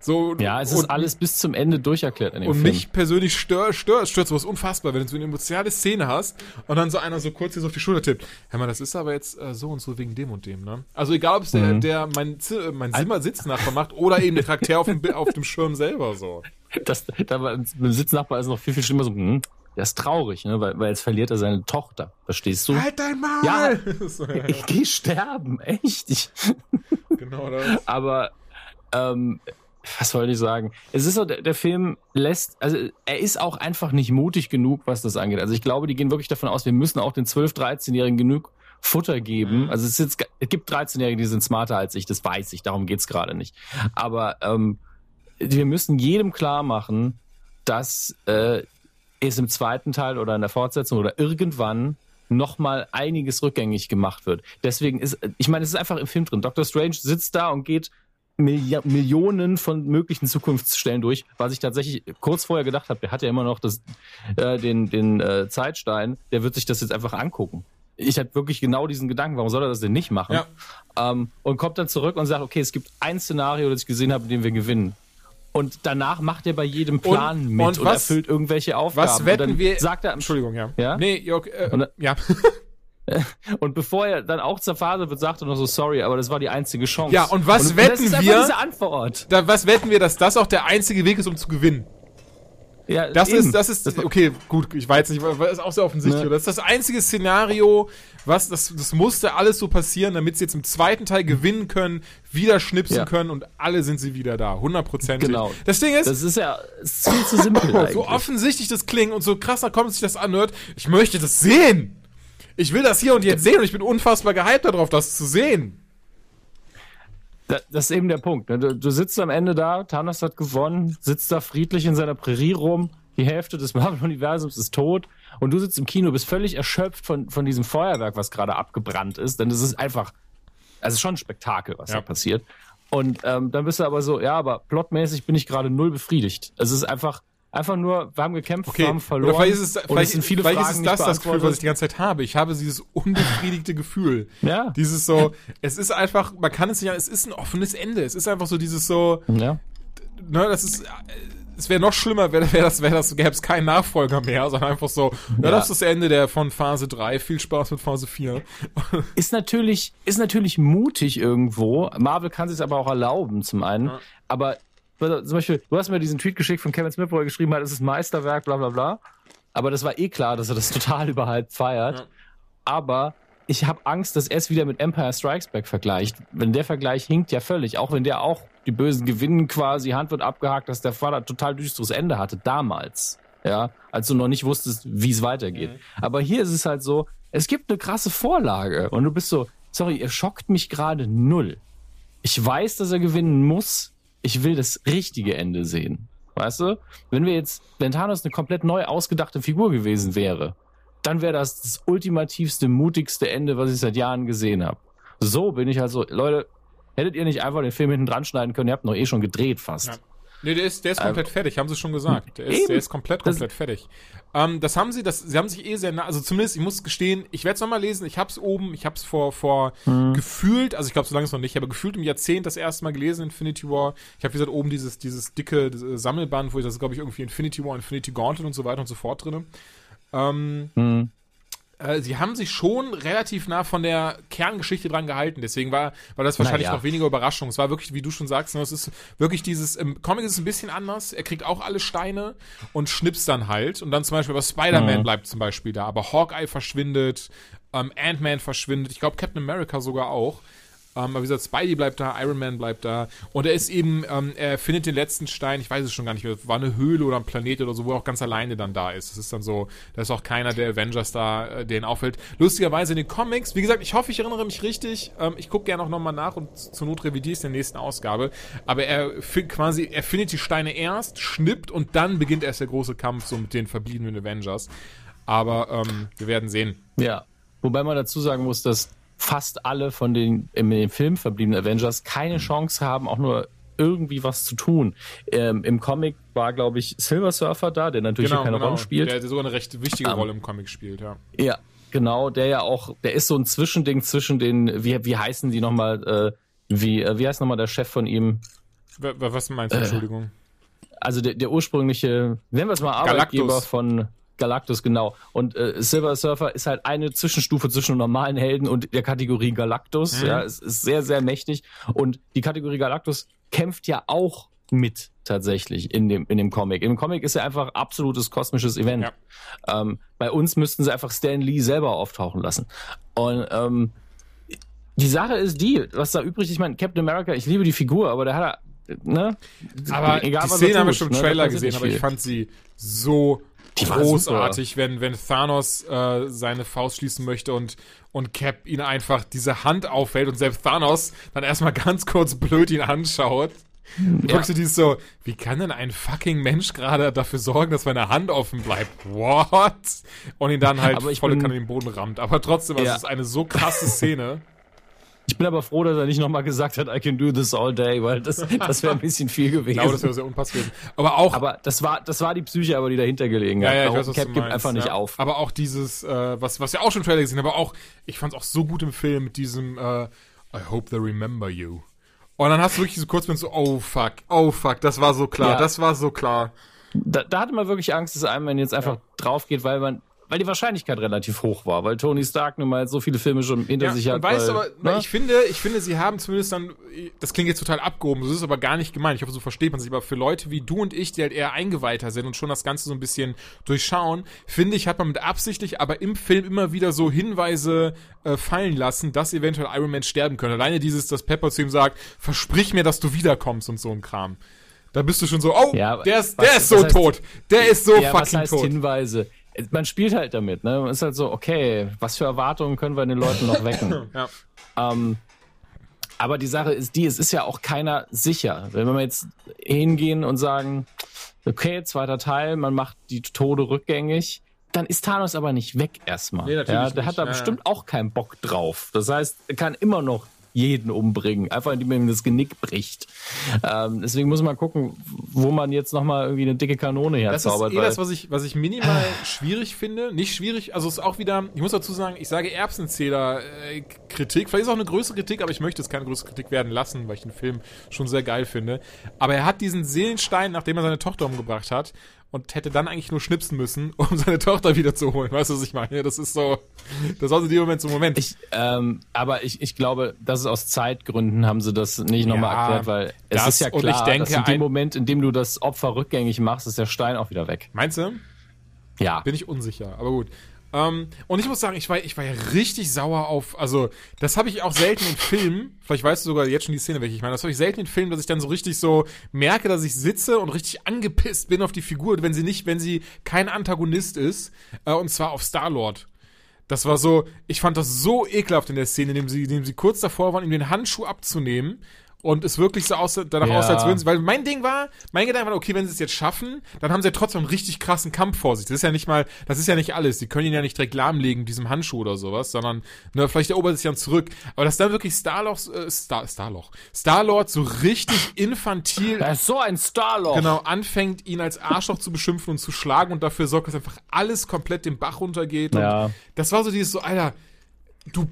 [SPEAKER 4] So,
[SPEAKER 3] Ja, es ist alles bis zum Ende durcherklärt in dem
[SPEAKER 4] und
[SPEAKER 3] Film.
[SPEAKER 4] mich persönlich stört, stört, stört sowas unfassbar, wenn du so eine emotionale Szene hast und dann so einer so kurz hier so auf die Schulter tippt. Hör mal, das ist aber jetzt äh, so und so wegen dem und dem, ne? Also egal, ob es der, der mein, äh, mein Zimmer Sitznachbar macht oder eben der Charakter auf dem, auf dem Schirm selber so. [LAUGHS]
[SPEAKER 3] Das, da dem Sitznachbar ist noch viel, viel schlimmer so, hm, der ist traurig, ne, weil, weil jetzt verliert er seine Tochter. Verstehst du?
[SPEAKER 4] Halt dein Maul!
[SPEAKER 3] Ja. [LAUGHS]
[SPEAKER 4] ja,
[SPEAKER 3] Ich geh sterben, echt. Ich,
[SPEAKER 4] genau das. [LAUGHS]
[SPEAKER 3] aber ähm, was wollte ich sagen? Es ist so, der, der Film lässt, also er ist auch einfach nicht mutig genug, was das angeht. Also ich glaube, die gehen wirklich davon aus, wir müssen auch den 12-, 13-Jährigen genug Futter geben. Also es, ist jetzt, es gibt 13-Jährige, die sind smarter als ich, das weiß ich, darum geht's gerade nicht. Aber ähm, wir müssen jedem klar machen, dass äh, es im zweiten Teil oder in der Fortsetzung oder irgendwann nochmal einiges rückgängig gemacht wird. Deswegen ist, ich meine, es ist einfach im Film drin. Dr. Strange sitzt da und geht Milli Millionen von möglichen Zukunftsstellen durch, was ich tatsächlich kurz vorher gedacht habe, der hat ja immer noch das, äh, den, den äh, Zeitstein, der wird sich das jetzt einfach angucken. Ich hatte wirklich genau diesen Gedanken, warum soll er das denn nicht machen?
[SPEAKER 4] Ja.
[SPEAKER 3] Ähm, und kommt dann zurück und sagt, okay, es gibt ein Szenario, das ich gesehen habe, in dem wir gewinnen. Und danach macht er bei jedem Plan
[SPEAKER 4] Und-
[SPEAKER 3] mit
[SPEAKER 4] und
[SPEAKER 3] und,
[SPEAKER 4] was-
[SPEAKER 3] erfüllt irgendwelche Aufgaben.
[SPEAKER 4] Was wetten wir?
[SPEAKER 3] Sagt er,
[SPEAKER 4] Entschuldigung, ja.
[SPEAKER 3] Ja?
[SPEAKER 4] Nee, Jörg, äh, ja. [LAUGHS] [LAUGHS]
[SPEAKER 3] und bevor er dann auch zerfasert wird, sagt er noch so, sorry, aber das war die einzige Chance.
[SPEAKER 4] Ja, und was
[SPEAKER 3] das
[SPEAKER 4] wetten
[SPEAKER 3] ist
[SPEAKER 4] wir?
[SPEAKER 3] Einfach diese Antwort.
[SPEAKER 4] Da, was wetten wir, dass das auch der einzige Weg ist, um zu gewinnen?
[SPEAKER 3] Ja,
[SPEAKER 4] Das
[SPEAKER 3] eben.
[SPEAKER 4] ist, das ist, okay, gut, ich weiß nicht, das ist auch sehr offensichtlich.
[SPEAKER 3] Ne.
[SPEAKER 4] Das ist das einzige Szenario, was, das, das musste alles so passieren, damit sie jetzt im zweiten Teil gewinnen können, wieder schnipsen
[SPEAKER 3] Ja.
[SPEAKER 4] können und alle sind sie wieder da, hundertprozentig.
[SPEAKER 3] Genau.
[SPEAKER 4] Das Ding ist,
[SPEAKER 3] Das ist ja ist viel zu simpel [LAUGHS]
[SPEAKER 4] so offensichtlich das klingt und so krass kommt sich das anhört, ich möchte das sehen. Ich will das hier und jetzt sehen und ich bin unfassbar gehypt darauf, das zu sehen.
[SPEAKER 3] Da- Das ist eben der Punkt. ne? Du, du sitzt am Ende da, Thanos hat gewonnen, sitzt da friedlich in seiner Prärie rum, die Hälfte des [LAUGHS] Marvel-Universums ist tot und du sitzt im Kino, bist völlig erschöpft von, von diesem Feuerwerk, was gerade abgebrannt ist, denn es ist einfach, also schon ein Spektakel, was
[SPEAKER 4] Ja.
[SPEAKER 3] da passiert. Und ähm, dann bist du aber so, ja, aber plotmäßig bin ich gerade null befriedigt. Es ist einfach, einfach nur, wir haben gekämpft,
[SPEAKER 4] Okay,
[SPEAKER 3] wir haben verloren.
[SPEAKER 4] oder vielleicht ist es, vielleicht,
[SPEAKER 3] es sind viele
[SPEAKER 4] vielleicht
[SPEAKER 3] Fragen
[SPEAKER 4] ist es das das Gefühl, was ich die ganze Zeit habe. Ich habe dieses unbefriedigte Gefühl.
[SPEAKER 3] Ja.
[SPEAKER 4] Dieses so, es ist einfach, man kann es nicht, es ist ein offenes Ende. Es ist einfach so dieses so,
[SPEAKER 3] Ja.
[SPEAKER 4] ne, das ist, äh, es wäre noch schlimmer, wäre wär das, wäre das, gäbe es keinen Nachfolger mehr, sondern einfach so, ja,
[SPEAKER 3] Ja.
[SPEAKER 4] das ist das Ende der von Phase 3. Viel Spaß mit Phase 4. [LAUGHS]
[SPEAKER 3] ist natürlich, ist natürlich mutig irgendwo. Marvel kann sich aber auch erlauben, zum einen.
[SPEAKER 4] Ja.
[SPEAKER 3] Aber zum Beispiel, du hast mir diesen Tweet geschickt von Kevin Smith, wo er geschrieben hat, es ist Meisterwerk, bla bla bla. Aber das war eh klar, dass er das [LAUGHS] total überhyped feiert.
[SPEAKER 4] Ja.
[SPEAKER 3] Aber ich habe Angst, dass er es wieder mit Empire Strikes Back vergleicht. Wenn der Vergleich hinkt ja völlig, auch wenn der auch die Bösen gewinnen quasi, Hand wird abgehakt, dass der Vater total düsteres Ende hatte, damals. Ja, als du noch nicht wusstest, wie es weitergeht. Aber hier ist es halt so, es gibt eine krasse Vorlage und du bist so, sorry, ihr schockt mich gerade null. Ich weiß, dass er gewinnen muss. Ich will das richtige Ende sehen. Weißt du? Wenn wir jetzt, wenn Thanos eine komplett neu ausgedachte Figur gewesen wäre, dann wäre das das ultimativste, mutigste Ende, was ich seit Jahren gesehen habe. So bin ich halt so, Leute, hättet ihr nicht einfach den Film hinten dran schneiden können? Ihr habt noch eh schon gedreht fast.
[SPEAKER 4] Ja. Nee, der ist, der ist komplett fertig, haben sie schon gesagt. Der ist, der ist komplett,
[SPEAKER 3] Das-
[SPEAKER 4] komplett fertig. Ähm, das haben sie, das, sie haben sich eh sehr nah, also zumindest, ich muss gestehen, ich werde es nochmal lesen, ich hab's oben, ich hab's vor, vor gefühlt, also ich glaube so lange ist noch nicht, aber gefühlt im Jahrzehnt das erste Mal gelesen, Infinity War. Ich habe wie gesagt oben dieses, dieses dicke Sammelband, wo ich das glaube ich irgendwie Infinity War, Infinity Gauntlet und so weiter und so fort drinne. Ähm,
[SPEAKER 3] Hm.
[SPEAKER 4] Äh, sie haben sich schon relativ nah von der Kerngeschichte dran gehalten. Deswegen war, war das wahrscheinlich
[SPEAKER 3] Naja.
[SPEAKER 4] noch weniger Überraschung. Es war wirklich, wie du schon sagst, ne, es ist wirklich dieses, im Comic ist es ein bisschen anders. Er kriegt auch alle Steine und schnipst dann halt. Und dann zum Beispiel, aber Spider-Man
[SPEAKER 3] Mhm.
[SPEAKER 4] bleibt zum Beispiel da. Aber Hawkeye verschwindet, ähm, Ant-Man verschwindet. Ich glaube, Captain America sogar auch. Ähm, aber wie gesagt, Spidey bleibt da, Iron Man bleibt da. Und er ist eben, ähm, er findet den letzten Stein, ich weiß es schon gar nicht mehr, war eine Höhle oder ein Planet oder so, wo er auch ganz alleine dann da ist. Das ist dann so, da ist auch keiner der Avengers da, äh, der ihn auffällt. Lustigerweise in den Comics, wie gesagt, ich hoffe, ich erinnere mich richtig. Ähm, ich gucke gerne auch nochmal nach und zur Not revidiere in der nächsten Ausgabe. Aber er quasi, er findet die Steine erst, schnippt und dann beginnt erst der große Kampf so mit den verbliebenen Avengers. Aber ähm, wir werden sehen.
[SPEAKER 3] Ja. Wobei man dazu sagen muss, dass fast alle von den in dem Film verbliebenen Avengers keine Chance haben, auch nur irgendwie was zu tun. Ähm, Im Comic war, glaube ich, Silver Surfer da, der natürlich
[SPEAKER 4] genau,
[SPEAKER 3] keine
[SPEAKER 4] genau.
[SPEAKER 3] Rolle spielt.
[SPEAKER 4] Der sogar eine recht wichtige um, Rolle im Comic spielt, ja.
[SPEAKER 3] Ja, genau, der ja auch, der ist so ein Zwischending zwischen den, wie, wie heißen die nochmal, äh, wie, äh, wie heißt nochmal der Chef von ihm?
[SPEAKER 4] Was meinst du, Entschuldigung?
[SPEAKER 3] Also der, der ursprüngliche, nennen wir es mal Arbeitgeber
[SPEAKER 4] Galactus.
[SPEAKER 3] von Galactus, genau. Und äh, Silver Surfer ist halt eine Zwischenstufe zwischen normalen Helden und der Kategorie Galactus.
[SPEAKER 4] Mhm.
[SPEAKER 3] Ja, es ist sehr, sehr mächtig. Und die Kategorie Galactus kämpft ja auch mit tatsächlich in dem, in dem Comic. Im Comic ist er einfach absolutes kosmisches Event.
[SPEAKER 4] Ja.
[SPEAKER 3] Ähm, bei uns müssten sie einfach Stan Lee selber auftauchen lassen. Und ähm, die Sache ist die, was da übrig ist, ich meine, Captain America, ich liebe die Figur, aber der hat ne?
[SPEAKER 4] Aber
[SPEAKER 3] Egal,
[SPEAKER 4] die
[SPEAKER 3] er
[SPEAKER 4] Szene haben wir schon im
[SPEAKER 3] ne,
[SPEAKER 4] Trailer gesehen, aber ich fand sie so
[SPEAKER 3] Die
[SPEAKER 4] großartig, wenn, wenn Thanos äh, seine Faust schließen möchte und, und Cap ihn einfach diese Hand aufhält und selbst Thanos dann erstmal [LAUGHS] ganz kurz blöd ihn anschaut. Du
[SPEAKER 3] Ja.
[SPEAKER 4] guckst dieses so, wie kann denn ein fucking Mensch gerade dafür sorgen, dass meine Hand offen bleibt? What? Und ihn dann halt volle Kanne in den Boden rammt. Aber trotzdem, also
[SPEAKER 3] Ja.
[SPEAKER 4] es ist eine so krasse Szene.
[SPEAKER 3] Ich bin aber froh, dass er nicht nochmal gesagt hat, I can do this all day, weil das, das wäre ein bisschen viel gewesen.
[SPEAKER 4] Ich glaube, das wäre sehr unpassend gewesen. Aber auch,
[SPEAKER 3] aber das war, das war die Psyche, aber die dahinter gelegen
[SPEAKER 4] Ja,
[SPEAKER 3] hat.
[SPEAKER 4] ja, ich
[SPEAKER 3] Warum
[SPEAKER 4] weiß,
[SPEAKER 3] Cap
[SPEAKER 4] du
[SPEAKER 3] gibt
[SPEAKER 4] meinst,
[SPEAKER 3] einfach nicht
[SPEAKER 4] ja.
[SPEAKER 3] auf.
[SPEAKER 4] Aber auch dieses, äh, was, was wir auch schon Trailer gesehen haben, aber auch, ich fand es auch so gut im Film mit diesem äh, I hope they remember you. Und dann hast du wirklich so kurz mit so, oh fuck, oh fuck, das war so klar,
[SPEAKER 3] Ja.
[SPEAKER 4] das war so klar.
[SPEAKER 3] Da, da hatte man wirklich Angst, dass einem jetzt einfach drauf geht, weil man, weil die Wahrscheinlichkeit relativ hoch war, weil Tony Stark nun mal so viele Filme schon hinter sich hat.
[SPEAKER 4] weißt
[SPEAKER 3] weil,
[SPEAKER 4] aber
[SPEAKER 3] ne?
[SPEAKER 4] ich finde, ich finde, sie haben zumindest dann, das klingt jetzt total abgehoben, das ist aber gar nicht gemeint. Ich hoffe, so versteht man sich. Aber für Leute wie du und ich, die halt eher eingeweihter sind und schon das Ganze so ein bisschen durchschauen, finde ich, hat man mit absichtlich, aber im Film immer wieder so Hinweise äh, fallen lassen, dass eventuell Iron Man sterben könnte. Alleine dieses, dass Pepper zu ihm sagt, versprich mir, dass du wiederkommst und so ein Kram. Da bist du schon so, oh,
[SPEAKER 3] Ja,
[SPEAKER 4] der ist,
[SPEAKER 3] was-
[SPEAKER 4] der ist so
[SPEAKER 3] was heißt-
[SPEAKER 4] tot. Der ist so
[SPEAKER 3] ja, was
[SPEAKER 4] fucking
[SPEAKER 3] heißt
[SPEAKER 4] tot.
[SPEAKER 3] Hinweise? Man spielt halt damit, ne? Man ist halt so, okay, was für Erwartungen können wir den Leuten noch wecken? [LAUGHS]
[SPEAKER 4] Ja.
[SPEAKER 3] Ähm, aber die Sache ist die, es ist ja auch keiner sicher. Wenn wir jetzt hingehen und sagen, okay, zweiter Teil, man macht die Tode rückgängig, dann ist Thanos aber nicht weg erstmal.
[SPEAKER 4] Nee, natürlich
[SPEAKER 3] ja, der
[SPEAKER 4] nicht.
[SPEAKER 3] hat da
[SPEAKER 4] Ja,
[SPEAKER 3] bestimmt auch keinen Bock drauf. Das heißt, er kann immer noch jeden umbringen, einfach indem man ihm das Genick bricht. Ähm, deswegen muss man gucken, wo man jetzt nochmal irgendwie eine dicke Kanone
[SPEAKER 4] Das ist
[SPEAKER 3] herzaubert.
[SPEAKER 4] eh das, was ich, was ich minimal schwierig finde. Nicht schwierig, also es ist auch wieder, ich muss dazu sagen, ich sage Erbsenzähler-Kritik. Vielleicht ist auch eine größere Kritik, aber ich möchte es keine größere Kritik werden lassen, weil ich den Film schon sehr geil finde. Aber er hat diesen Seelenstein, nachdem er seine Tochter umgebracht hat, und hätte dann eigentlich nur schnipsen müssen, [LAUGHS] um seine Tochter wiederzuholen. Weißt du, was ich meine? Das ist so, das war so die Moment zum Moment.
[SPEAKER 3] Ich, ähm, aber ich, ich glaube, das ist aus Zeitgründen haben sie das nicht nochmal
[SPEAKER 4] Ja,
[SPEAKER 3] erklärt, weil es
[SPEAKER 4] das-
[SPEAKER 3] ist ja klar,
[SPEAKER 4] ich denke,
[SPEAKER 3] dass in dem Moment, in dem du das Opfer rückgängig machst, ist der Stein auch wieder weg.
[SPEAKER 4] Meinst du?
[SPEAKER 3] Ja.
[SPEAKER 4] Bin ich unsicher, aber gut. Ähm, und ich muss sagen, ich war, ich war ja richtig sauer auf, also, das habe ich auch selten in Filmen, vielleicht weißt du sogar jetzt schon die Szene, welche ich meine, das habe ich selten in Filmen, dass ich dann so richtig so merke, dass ich sitze und richtig angepisst bin auf die Figur, wenn sie nicht, wenn sie kein Antagonist ist, äh, und zwar auf Star-Lord. Das war so, ich fand das so ekelhaft in der Szene, indem sie, indem sie kurz davor waren, ihm den Handschuh abzunehmen. Und es wirklich so aussah, danach
[SPEAKER 3] Ja.
[SPEAKER 4] aussah, als würden sie, weil mein Ding war, mein Gedanke war, okay, wenn sie es jetzt schaffen, dann haben sie ja trotzdem einen richtig krassen Kampf vor sich. Das ist ja nicht mal, das ist ja nicht alles. Sie können ihn ja nicht direkt lahmlegen, mit diesem Handschuh oder sowas, sondern, ne, vielleicht erobert sich dann zurück. Aber dass dann wirklich Starloch, äh, Star, Starloch, Starlord so richtig infantil
[SPEAKER 3] Er ist so ein Starloch.
[SPEAKER 4] genau anfängt, ihn als Arschloch zu beschimpfen und zu schlagen und dafür sorgt, dass einfach alles komplett den Bach runtergeht.
[SPEAKER 3] Ja.
[SPEAKER 4] Und das war so dieses so, Alter, du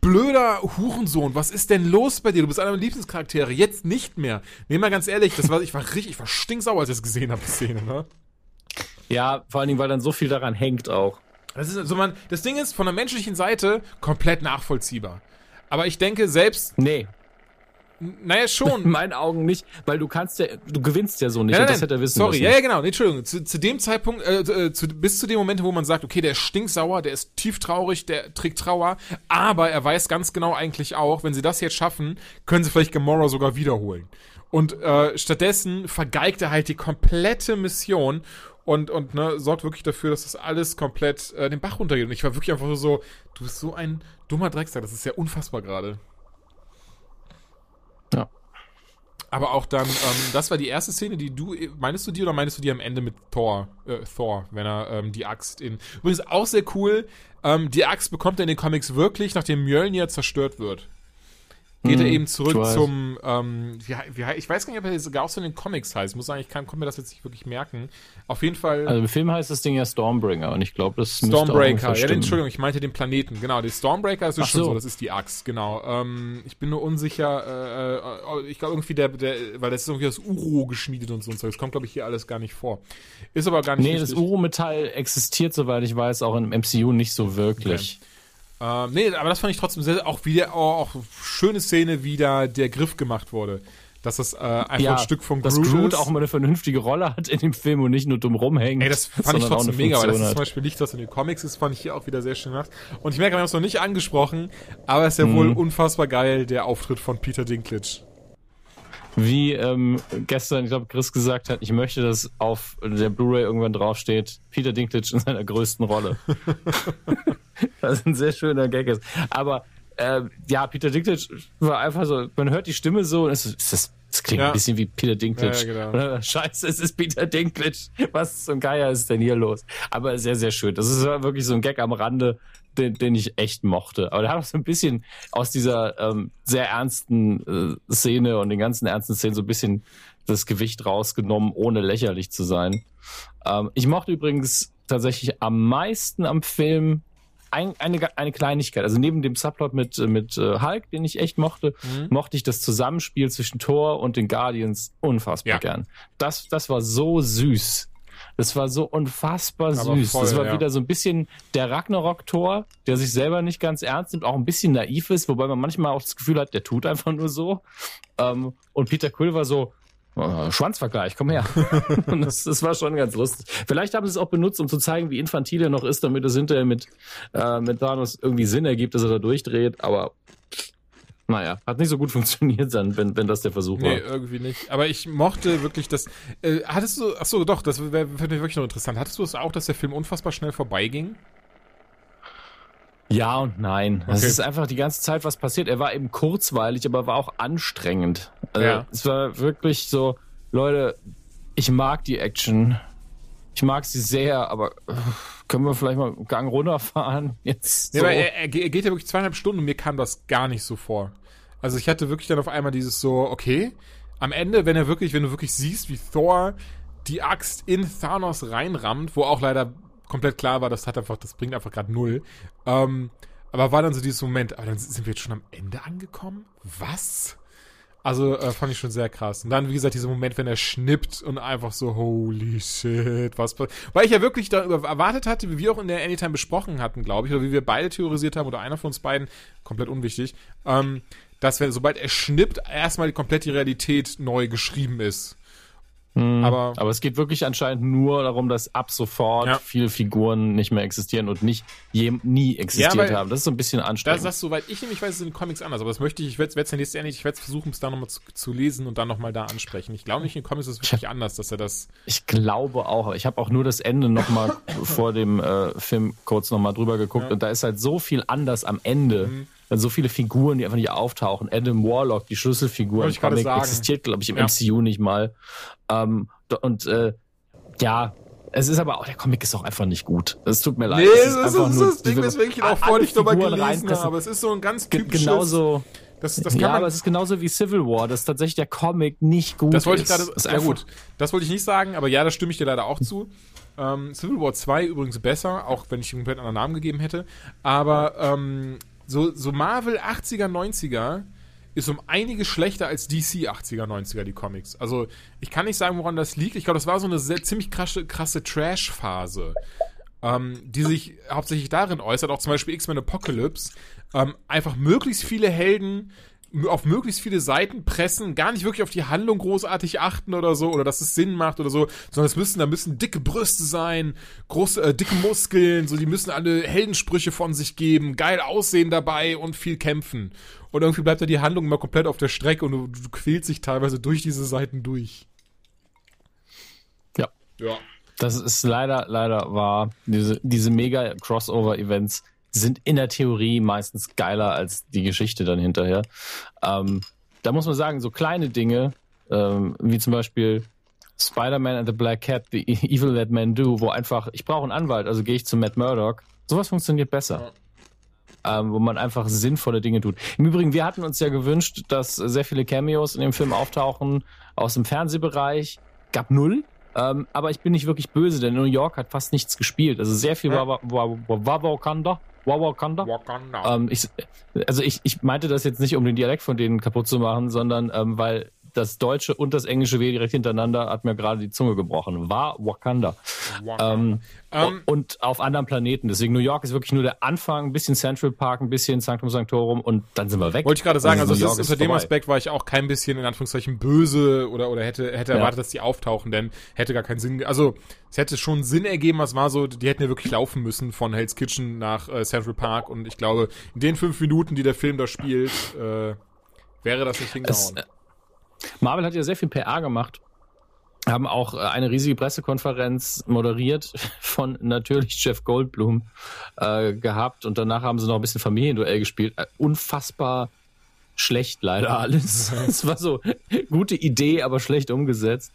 [SPEAKER 4] blöder Hurensohn, was ist denn los bei dir? Du bist einer meiner Lieblingscharaktere, jetzt nicht mehr. Nee, mal ganz ehrlich, das war, ich war richtig, ich war stinksauer, als ich das gesehen habe, die Szene, ne?
[SPEAKER 3] Ja, vor allen Dingen, weil dann so viel daran hängt auch.
[SPEAKER 4] Das ist so man, das Ding ist von der menschlichen Seite komplett nachvollziehbar. Aber ich denke selbst,
[SPEAKER 3] Nee.
[SPEAKER 4] Naja,
[SPEAKER 3] In
[SPEAKER 4] schon.
[SPEAKER 3] meinen Augen nicht, weil du kannst ja, du gewinnst ja so nicht.
[SPEAKER 4] Nein, nein,
[SPEAKER 3] das hätte er wissen
[SPEAKER 4] Sorry,
[SPEAKER 3] müssen.
[SPEAKER 4] ja, ja, genau. Nee, Entschuldigung. Zu, zu dem Zeitpunkt, äh, äh, zu, bis zu dem Moment, wo man sagt, okay, der ist stinksauer, der ist tief traurig, der trägt Trauer, aber er weiß ganz genau eigentlich auch, wenn sie das jetzt schaffen, können sie vielleicht Gamora sogar wiederholen. Und äh, stattdessen vergeigt er halt die komplette Mission und, und ne, sorgt wirklich dafür, dass das alles komplett äh, den Bach runtergeht. Und ich war wirklich einfach so, du bist so ein dummer Drecksack, das ist ja unfassbar gerade.
[SPEAKER 3] Ja.
[SPEAKER 4] Aber auch dann, ähm, das war die erste Szene, die du, meinst du die oder meinst du die am Ende mit Thor, äh, Thor, wenn er ähm, die Axt in, übrigens auch sehr cool, ähm, die Axt bekommt er in den Comics wirklich, nachdem Mjölnir zerstört wird. Geht er
[SPEAKER 3] Hm,
[SPEAKER 4] eben zurück zum, ähm, wie, wie, ich weiß gar nicht, ob er sogar auch so in den Comics heißt. Ich muss sagen, ich kann, konnte mir das jetzt nicht wirklich merken. Auf jeden Fall.
[SPEAKER 3] Also im Film heißt das Ding ja Stormbringer und ich glaube, das auch
[SPEAKER 4] Stormbreaker, ja. Entschuldigung, ich meinte den Planeten, genau. Die Stormbreaker ist
[SPEAKER 3] Ach
[SPEAKER 4] schon so.
[SPEAKER 3] so.
[SPEAKER 4] das ist die Axt, genau. Ähm, ich bin nur unsicher, äh, äh, ich glaube irgendwie der, der, weil das ist irgendwie aus Uro geschmiedet und so und so. Das kommt, glaube ich, hier alles gar nicht vor. Ist aber gar nicht
[SPEAKER 3] Nee, das
[SPEAKER 4] wichtig.
[SPEAKER 3] Uro-Metall existiert, soweit ich weiß, auch im MCU nicht so wirklich.
[SPEAKER 4] Ähm, nee, aber das fand ich trotzdem sehr, auch wieder, auch, auch schöne Szene, wie da der Griff gemacht wurde. Dass das äh, einfach ein Stück von
[SPEAKER 3] dass
[SPEAKER 4] Groot,
[SPEAKER 3] Groot
[SPEAKER 4] ist.
[SPEAKER 3] auch mal eine vernünftige Rolle hat in dem Film und nicht nur dumm rumhängt.
[SPEAKER 4] Ey, das fand ich trotzdem mega, weil das ist zum Beispiel nicht, was in den Comics ist, fand ich hier auch wieder sehr schön gemacht. Und ich merke, wir haben es noch nicht angesprochen, aber es ist ja wohl
[SPEAKER 3] Mhm.
[SPEAKER 4] unfassbar geil, der Auftritt von Peter Dinklage.
[SPEAKER 3] Wie ähm, gestern, ich glaube, Chris gesagt hat, ich möchte, dass auf der Blu-ray irgendwann draufsteht, Peter Dinklage in seiner größten Rolle. [LAUGHS] Was ein sehr schöner Gag ist. Aber äh, ja, Peter Dinklage war einfach so, man hört die Stimme so und es ist, das, das klingt
[SPEAKER 4] Ja.
[SPEAKER 3] ein bisschen wie Peter Dinklage.
[SPEAKER 4] Ja, genau.
[SPEAKER 3] Scheiße, es ist Peter Dinklage. Was zum Geier ist denn hier los? Aber sehr, sehr schön. Das ist wirklich so ein Gag am Rande, den, den ich echt mochte. Aber der hat auch so ein bisschen aus dieser ähm, sehr ernsten äh, Szene und den ganzen ernsten Szenen so ein bisschen das Gewicht rausgenommen, ohne lächerlich zu sein. Ähm, ich mochte übrigens tatsächlich am meisten am Film ein, eine, eine Kleinigkeit. Also neben dem Subplot mit, mit äh, Hulk, den ich echt mochte, mochte ich das Zusammenspiel zwischen Thor und den Guardians unfassbar
[SPEAKER 4] Ja.
[SPEAKER 3] gern. Das, das war so süß. Das war so unfassbar
[SPEAKER 4] Aber
[SPEAKER 3] süß.
[SPEAKER 4] voll,
[SPEAKER 3] das war
[SPEAKER 4] ja.
[SPEAKER 3] wieder so ein bisschen der Ragnarok-Tor, der sich selber nicht ganz ernst nimmt, auch ein bisschen naiv ist, wobei man manchmal auch das Gefühl hat, der tut einfach nur so. Ähm, und Peter Quill war so, äh, Schwanzvergleich, komm her. [LAUGHS] und das, das war schon ganz lustig. Vielleicht haben sie es auch benutzt, um zu zeigen, wie infantil er noch ist, damit es hinterher mit, äh, mit Thanos irgendwie Sinn ergibt, dass er da durchdreht. Aber naja, hat nicht so gut [LAUGHS] funktioniert dann, wenn, wenn das der Versuch
[SPEAKER 4] Nee,
[SPEAKER 3] war.
[SPEAKER 4] irgendwie nicht. Aber ich mochte wirklich das. Äh, hattest du, ach so, doch, das wäre wär wirklich noch interessant. Hattest du es auch, dass der Film unfassbar schnell vorbeiging?
[SPEAKER 3] Ja und nein. Es
[SPEAKER 4] Okay.
[SPEAKER 3] ist einfach die ganze Zeit was passiert. Er war eben kurzweilig, aber war auch anstrengend. Also,
[SPEAKER 4] Ja.
[SPEAKER 3] Es war wirklich so, Leute, ich mag die Action. Ich mag sie sehr, aber können wir vielleicht mal einen Gang runterfahren? [LAUGHS] Jetzt
[SPEAKER 4] Nee,
[SPEAKER 3] so.
[SPEAKER 4] aber er, er geht ja wirklich zweieinhalb Stunden und mir kam das gar nicht so vor. Also ich hatte wirklich dann auf einmal dieses so, okay, am Ende, wenn er wirklich, wenn du wirklich siehst, wie Thor die Axt in Thanos reinrammt, wo auch leider komplett klar war, das hat einfach, das bringt einfach gerade null. Ähm, aber war dann so dieses Moment, aber dann sind wir jetzt schon am Ende angekommen? Was? Also äh, fand ich schon sehr krass. Und dann, wie gesagt, dieser Moment, wenn er schnippt und einfach so, holy shit, was. Weil ich ja wirklich da erwartet hatte, wie wir auch in der Anytime besprochen hatten, glaube ich, oder wie wir beide theorisiert haben, oder einer von uns beiden, komplett unwichtig, ähm, dass wenn, sobald er schnippt, erstmal die Realität neu geschrieben ist. Aber,
[SPEAKER 3] Aber es geht wirklich anscheinend nur darum, dass ab sofort
[SPEAKER 4] Ja.
[SPEAKER 3] viele Figuren nicht mehr existieren und nicht je, nie existiert
[SPEAKER 4] weil-
[SPEAKER 3] haben. Das ist so ein bisschen
[SPEAKER 4] das,
[SPEAKER 3] anstrengend.
[SPEAKER 4] das soweit ich nämlich weiß, ist in den Comics anders. Aber das möchte ich, ich werde es nächste ich werde versuchen, es da nochmal zu, zu lesen und dann nochmal da ansprechen. Ich glaube nicht, in den Comics ist es wirklich anders, dass er das.
[SPEAKER 3] Ich glaube auch. Ich habe auch nur das Ende nochmal [LAUGHS] vor dem äh, Film kurz nochmal drüber geguckt und da ist halt so viel anders am Ende.
[SPEAKER 4] Mhm.
[SPEAKER 3] So viele Figuren, die einfach nicht auftauchen. Adam Warlock, die Schlüsselfigur im
[SPEAKER 4] ich
[SPEAKER 3] Comic, existiert, glaube ich, im
[SPEAKER 4] Ja.
[SPEAKER 3] MCU nicht mal. Ähm, und äh, ja, es ist aber auch, der Comic ist auch einfach nicht gut. Es tut mir leid. Es einfach nur-
[SPEAKER 4] weswegen
[SPEAKER 3] alle Figuren reinpressen.
[SPEAKER 4] aber es ist so ein ganz typisches.
[SPEAKER 3] Genauso.
[SPEAKER 4] Das, das kann
[SPEAKER 3] ja,
[SPEAKER 4] man,
[SPEAKER 3] aber es ist genauso wie Civil War, dass tatsächlich der Comic nicht gut
[SPEAKER 4] Das wollte ich
[SPEAKER 3] ist.
[SPEAKER 4] gerade.
[SPEAKER 3] Ist
[SPEAKER 4] Ja gut, das wollte ich nicht sagen, aber ja, da stimme ich dir leider auch zu. Ähm, Civil War 2 übrigens besser, auch wenn ich ihm komplett anderen Namen gegeben hätte. Aber ähm, so, so Marvel 80er, 90er ist um einiges schlechter als DC 80er, 90er, die Comics. Also ich kann nicht sagen, woran das liegt. Ich glaube, das war so eine sehr, ziemlich krasse, krasse Trash-Phase. Ähm, die sich hauptsächlich darin äußert, auch zum Beispiel X-Men Apocalypse, ähm, einfach möglichst viele Helden auf möglichst viele Seiten pressen, gar nicht wirklich auf die Handlung großartig achten oder so, oder dass es Sinn macht oder so, sondern es müssen, da müssen dicke Brüste sein, große, äh, dicke Muskeln, so, die müssen alle Heldensprüche von sich geben, geil aussehen dabei und viel kämpfen. Und irgendwie bleibt da die Handlung immer komplett auf der Strecke und du, du quälst dich teilweise durch diese Seiten durch.
[SPEAKER 3] Ja.
[SPEAKER 4] Ja.
[SPEAKER 3] Das ist leider, leider wahr. Diese, diese mega Crossover-Events sind in der Theorie meistens geiler als die Geschichte dann hinterher. Ähm, da muss man sagen, so kleine Dinge, ähm, wie zum Beispiel Spider-Man and the Black Cat, The Evil That Men Do, wo einfach, ich brauche einen Anwalt, also gehe ich zu Matt Murdock. Sowas funktioniert besser. Ähm, wo man einfach sinnvolle Dinge tut. Im Übrigen, wir hatten uns ja gewünscht, dass sehr viele Cameos in dem Film auftauchen aus dem Fernsehbereich. Gab null. Ähm, aber ich bin nicht wirklich böse, denn New York hat fast nichts gespielt. Also sehr viel war Wakanda. Wakanda.
[SPEAKER 4] Wakanda.
[SPEAKER 3] Ähm, ich, also ich, ich meinte das jetzt nicht, um den Dialekt von denen kaputt zu machen, sondern ähm, weil das Deutsche und das Englische W direkt hintereinander hat mir gerade die Zunge gebrochen. War Wakanda. Ähm,
[SPEAKER 4] Ähm,
[SPEAKER 3] und auf anderen Planeten. Deswegen New York ist wirklich nur der Anfang, ein bisschen Central Park, ein bisschen Sanctum Sanctorum und dann sind wir weg.
[SPEAKER 4] Wollte ich gerade sagen, also, es
[SPEAKER 3] York
[SPEAKER 4] ist, unter dem
[SPEAKER 3] vorbei.
[SPEAKER 4] Aspekt war ich auch kein bisschen in Anführungszeichen böse oder, oder hätte, hätte
[SPEAKER 3] Ja.
[SPEAKER 4] erwartet, dass die auftauchen, denn hätte gar keinen Sinn, also es hätte schon Sinn ergeben, es war so, die hätten ja wirklich laufen müssen von Hell's Kitchen nach äh, Central Park und ich glaube, in den fünf Minuten, die der Film da spielt, äh, wäre das nicht
[SPEAKER 3] Es,
[SPEAKER 4] hingehauen.
[SPEAKER 3] äh, Marvel hat ja sehr viel PR gemacht. Haben auch äh, eine riesige Pressekonferenz moderiert [LAUGHS] von natürlich Jeff Goldblum äh, gehabt und danach haben sie noch ein bisschen Familienduell gespielt. Äh, unfassbar schlecht leider alles. [LAUGHS] Es war so gute Idee, aber schlecht umgesetzt.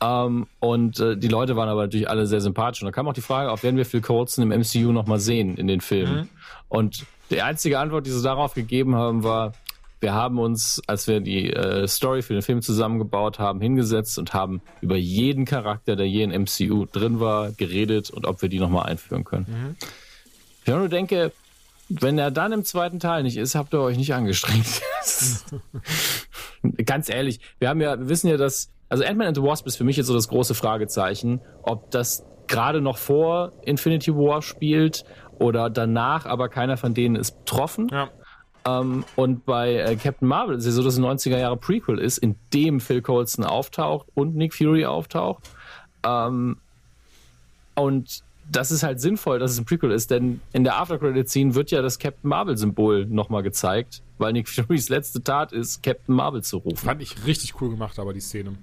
[SPEAKER 3] Ähm, und äh, die Leute waren aber natürlich alle sehr sympathisch. Und da kam auch die Frage auf, werden wir Phil Coulson im MCU nochmal sehen in den Filmen? Und die einzige Antwort, die sie darauf gegeben haben, war, wir haben uns, als wir die äh, Story für den Film zusammengebaut haben, hingesetzt und haben über jeden Charakter, der je in MCU drin war, geredet und ob wir die nochmal einführen können. Ich nur denke, wenn er dann im zweiten Teil nicht ist, habt ihr euch nicht angestrengt. [LAUGHS] Ganz ehrlich, wir haben ja, wir wissen ja, dass, also Ant-Man and the Wasp ist für mich jetzt so das große Fragezeichen, ob das gerade noch vor Infinity War spielt oder danach, aber keiner von denen ist betroffen.
[SPEAKER 4] ja.
[SPEAKER 3] Ähm, und bei äh, Captain Marvel ist es so, dass es ein 90er Jahre Prequel ist, in dem Phil Coulson auftaucht und Nick Fury auftaucht. Ähm, und das ist halt sinnvoll, dass es ein Prequel ist, denn in der After-Credit-Scene wird ja das Captain Marvel-Symbol nochmal gezeigt, weil Nick [LAUGHS] Furys letzte Tat ist, Captain Marvel zu rufen.
[SPEAKER 4] Fand ich richtig cool gemacht, aber die Szene.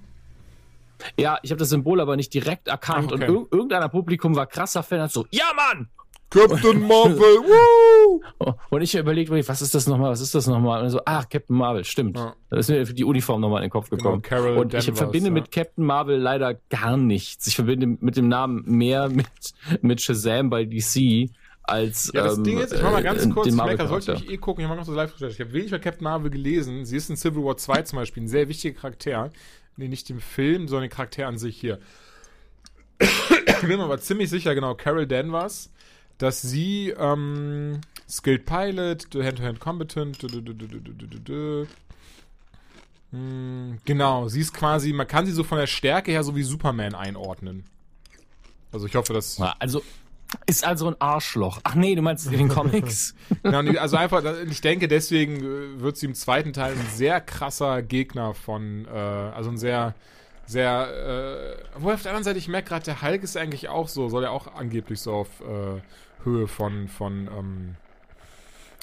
[SPEAKER 3] Ja, ich habe das Symbol aber nicht direkt erkannt
[SPEAKER 4] okay.
[SPEAKER 3] und irg irgendeiner Publikum war krasser Fan, hat so, ja Mann!
[SPEAKER 4] Captain Marvel, woo!
[SPEAKER 3] Und ich überlegt, was ist das nochmal, was ist das nochmal? Und so, ach, Captain Marvel, stimmt.
[SPEAKER 4] Ja.
[SPEAKER 3] Da ist mir die Uniform nochmal in den Kopf gekommen.
[SPEAKER 4] Genau, Carol
[SPEAKER 3] und ich
[SPEAKER 4] Danvers,
[SPEAKER 3] verbinde
[SPEAKER 4] ja.
[SPEAKER 3] mit Captain Marvel leider gar nichts. Ich verbinde mit dem Namen mehr mit, mit Shazam bei DC als
[SPEAKER 4] Ja, das
[SPEAKER 3] ähm,
[SPEAKER 4] Ding ist, ich mach mal ganz
[SPEAKER 3] äh,
[SPEAKER 4] kurz, ich merke, sollte ich eh gucken, ich mache noch so live recherche Ich habe wenig über Captain Marvel gelesen. Sie ist in Civil War 2 zum Beispiel ein sehr wichtiger Charakter. Nee, nicht im Film, sondern den Charakter an sich hier. ich bin mir aber ziemlich sicher, genau, Carol Danvers, dass sie ähm, Skilled Pilot, Hand-to-Hand Combatant, dü- dü- dü- dü- dü- dü- dü- dü. Hm, genau, sie ist quasi, man kann sie so von der Stärke her so wie Superman einordnen. Also ich hoffe, dass
[SPEAKER 3] Also ist also ein Arschloch. Ach nee, du meinst in den Comics? [LAUGHS]
[SPEAKER 4] Genau, also einfach, ich denke, deswegen äh, wird sie im zweiten Teil ein sehr krasser Gegner von, äh, also ein sehr, sehr, äh, wo auf der anderen Seite, ich merke gerade, der Hulk ist eigentlich auch so, soll ja auch angeblich so auf äh, Höhe von, von ähm,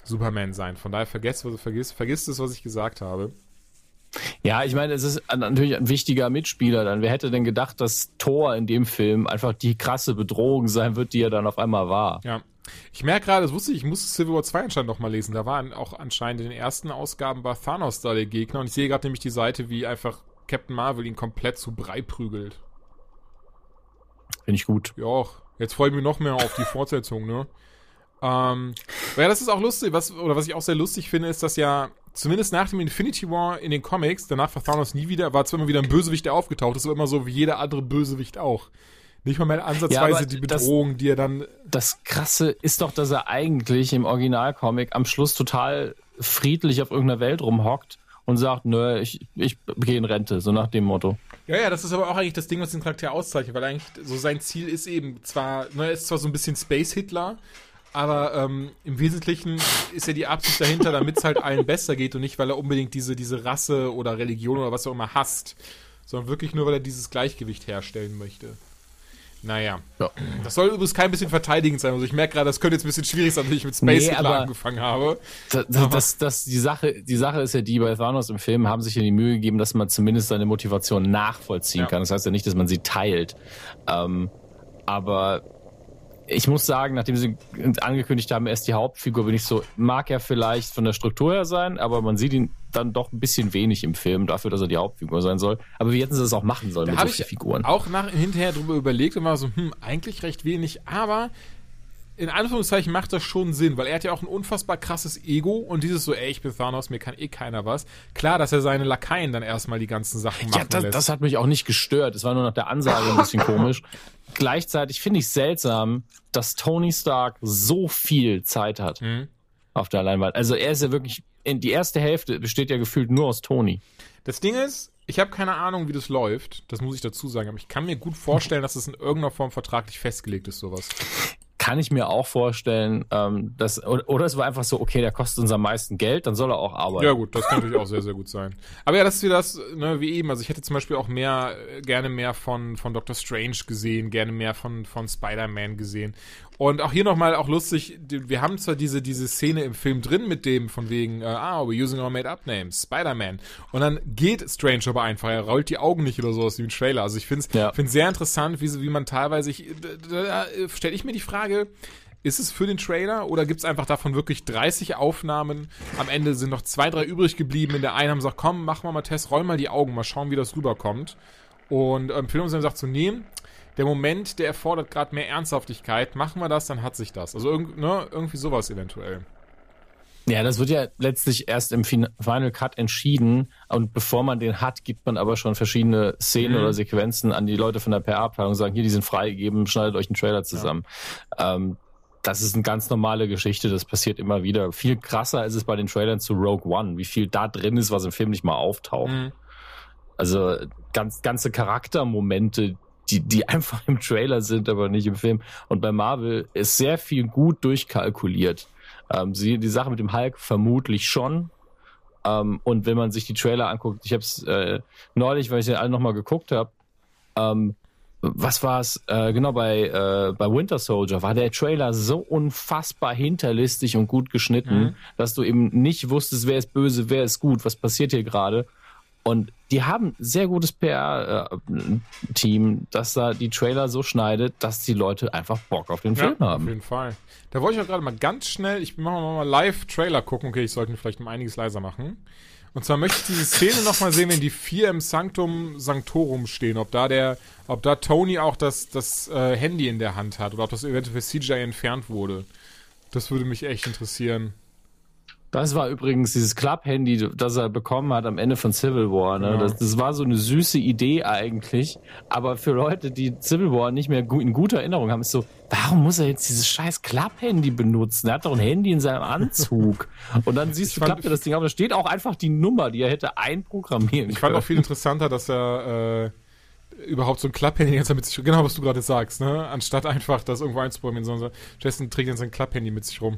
[SPEAKER 4] Superman sein. Von daher vergesst, was, vergisst, vergisst es, was ich gesagt habe.
[SPEAKER 3] Ja, ich meine, es ist natürlich ein wichtiger Mitspieler dann. Wer hätte denn gedacht, dass Thor in dem Film einfach die krasse Bedrohung sein wird, die er dann auf einmal war?
[SPEAKER 4] Ja. Ich merke gerade, das wusste ich, ich musste Civil War 2 anscheinend noch mal lesen. Da war an- auch anscheinend in den ersten Ausgaben war Thanos da der Gegner und ich sehe gerade nämlich die Seite, wie einfach Captain Marvel ihn komplett zu Brei prügelt.
[SPEAKER 3] Finde ich gut.
[SPEAKER 4] Ja, auch. Jetzt freue ich mich noch mehr auf die Fortsetzung, ne? Ähm, weil ja, das ist auch lustig, was, oder was ich auch sehr lustig finde, ist, dass ja, zumindest nach dem Infinity War in den Comics, danach war Thanos nie wieder, war zwar immer wieder ein Bösewicht, der aufgetaucht ist, aber immer so wie jeder andere Bösewicht auch. Nicht mal mehr ansatzweise
[SPEAKER 3] aber
[SPEAKER 4] die
[SPEAKER 3] das-
[SPEAKER 4] Bedrohung, die er dann,
[SPEAKER 3] Das Krasse ist doch, dass er eigentlich im Originalcomic am Schluss total friedlich auf irgendeiner Welt rumhockt und sagt, nö, ich, ich gehe in Rente, so nach dem Motto.
[SPEAKER 4] Ja, ja, das ist aber auch eigentlich das Ding, was den Charakter auszeichnet, weil eigentlich so sein Ziel ist eben zwar, ne, er ist zwar so ein bisschen Space Hitler, aber ähm, im Wesentlichen ist ja die Absicht dahinter, damit es halt allen besser geht und nicht, weil er unbedingt diese, diese Rasse oder Religion oder was auch immer hasst, sondern wirklich nur, weil er dieses Gleichgewicht herstellen möchte. Naja.
[SPEAKER 3] Ja.
[SPEAKER 4] Das soll übrigens kein bisschen verteidigend sein. Also ich merke gerade, das könnte jetzt ein bisschen schwierig sein, wenn ich mit Space
[SPEAKER 3] Nee,
[SPEAKER 4] angefangen habe.
[SPEAKER 3] Das, das, das, das, die, Sache, die Sache ist ja die, bei Thanos im Film haben sich ja die Mühe gegeben, dass man zumindest seine Motivation nachvollziehen
[SPEAKER 4] Ja.
[SPEAKER 3] kann. Das heißt ja nicht, dass man sie teilt. Ähm, aber ich muss sagen, nachdem sie angekündigt haben, er ist die Hauptfigur, bin ich so, mag er vielleicht von der Struktur her sein, aber man sieht ihn dann doch ein bisschen wenig im Film dafür, dass er die Hauptfigur sein soll. Aber wie hätten sie das auch machen sollen mit so vielen
[SPEAKER 4] ich
[SPEAKER 3] Figuren?
[SPEAKER 4] auch nach, hinterher drüber überlegt und war so, hm, eigentlich recht wenig, aber in Anführungszeichen macht das schon Sinn, weil er hat ja auch ein unfassbar krasses Ego und dieses so, ey, ich bin Thanos, mir kann eh keiner was. Klar, dass er seine Lakaien dann erstmal die ganzen Sachen machen
[SPEAKER 3] Ja, das, das hat mich auch nicht gestört. Es war nur nach der Ansage ein bisschen [LAUGHS] komisch. Gleichzeitig finde ich seltsam, dass Tony Stark so viel Zeit hat
[SPEAKER 4] Mhm.
[SPEAKER 3] auf der Leinwand. Also er ist ja wirklich, in die erste Hälfte besteht ja gefühlt nur aus Tony.
[SPEAKER 4] Das Ding ist, ich habe keine Ahnung, wie das läuft. Das muss ich dazu sagen. Aber ich kann mir gut vorstellen, dass es in irgendeiner Form vertraglich festgelegt ist, sowas.
[SPEAKER 3] Kann ich mir auch vorstellen, ähm, dass, oder, oder es war einfach so, okay, der kostet uns am meisten Geld, dann soll er auch arbeiten.
[SPEAKER 4] Ja gut, das kann natürlich auch sehr, sehr gut sein. Aber ja, das ist wieder das, ne, wie eben. Also ich hätte zum Beispiel auch mehr, äh, gerne mehr von, von Doctor Strange gesehen, gerne mehr von, von Spider-Man gesehen. Und auch hier nochmal auch lustig, wir haben zwar diese, diese Szene im Film drin mit dem von wegen, äh, ah, we're using our made-up names, Spider-Man. Und dann geht Strange aber einfach, er rollt die Augen nicht oder sowas wie im Trailer. Also ich finde es
[SPEAKER 3] Ja.
[SPEAKER 4] find's sehr interessant, wie, so- wie man teilweise, ich, da, da stelle ich mir die Frage, ist es für den Trailer oder gibt es einfach davon wirklich 30 Aufnahmen? Am Ende sind noch zwei, drei übrig geblieben. In der einen haben gesagt, komm, mach mal mal Test, roll mal die Augen, mal schauen, wie das rüberkommt. Und ähm, Film gesagt, so, nee, der Moment, der erfordert gerade mehr Ernsthaftigkeit. Machen wir das, dann hat sich das. Also irgend, ne, irgendwie sowas eventuell.
[SPEAKER 3] Ja, das wird ja letztlich erst im Fin Final Cut entschieden. Und bevor man den hat, gibt man aber schon verschiedene Szenen
[SPEAKER 4] Mhm.
[SPEAKER 3] oder Sequenzen an die Leute von der PR-Abteilung und sagen, hier, die sind freigegeben, schneidet euch einen Trailer zusammen. Ähm, das ist eine ganz normale Geschichte, das passiert immer wieder. Viel krasser ist es bei den Trailern zu Rogue One, wie viel da drin ist, was im Film nicht mal auftaucht.
[SPEAKER 4] Mhm.
[SPEAKER 3] Also ganz, ganze Charaktermomente, die, die [LAUGHS] einfach im Trailer sind, aber nicht im Film. Und bei Marvel ist sehr viel gut durchkalkuliert. Ähm, sie, die Sache mit dem Hulk vermutlich schon. Ähm, und wenn man sich die Trailer anguckt, ich habe es äh, neulich, weil ich sie alle nochmal geguckt habe, ähm, was war es? Äh, genau bei, äh, bei Winter Soldier war der Trailer so unfassbar hinterlistig und gut geschnitten, dass du eben nicht wusstest, wer ist böse, wer ist gut, was passiert hier gerade. Und die haben sehr gutes PR-Team, das da die Trailer so schneidet, dass die Leute einfach Bock auf den Film
[SPEAKER 4] ja,
[SPEAKER 3] haben.
[SPEAKER 4] Auf jeden Fall. Da wollte ich auch gerade mal ganz schnell, ich mache mal, mal live Trailer gucken. Okay, ich sollte ihn vielleicht um einiges leiser machen. Und zwar möchte ich diese Szene nochmal sehen, wenn die vier im Sanctum Sanctorum stehen, ob da der, ob da Tony auch das, das äh, Handy in der Hand hat oder ob das eventuell für CGI entfernt wurde. Das würde mich echt interessieren.
[SPEAKER 3] Das war übrigens dieses Club-Handy, das er bekommen hat am Ende von Civil War. Ne?
[SPEAKER 4] Ja.
[SPEAKER 3] Das, das war so eine süße Idee eigentlich. Aber für Leute, die Civil War nicht mehr in guter Erinnerung haben, ist so, warum muss er jetzt dieses scheiß Club-Handy benutzen? Er hat doch ein Handy in seinem Anzug. Und dann siehst
[SPEAKER 4] Ich
[SPEAKER 3] du,
[SPEAKER 4] fand-
[SPEAKER 3] klappt er das Ding auf. Da steht auch einfach die Nummer, die er hätte einprogrammieren
[SPEAKER 4] Ich fand
[SPEAKER 3] können.
[SPEAKER 4] auch viel interessanter, dass er äh, überhaupt so ein Klapphandy Zeit mit sich genau was du gerade sagst, ne? Anstatt einfach das irgendwo einzuprogrammieren, sondern Jason trägt dann sein Klapphandy mit sich rum.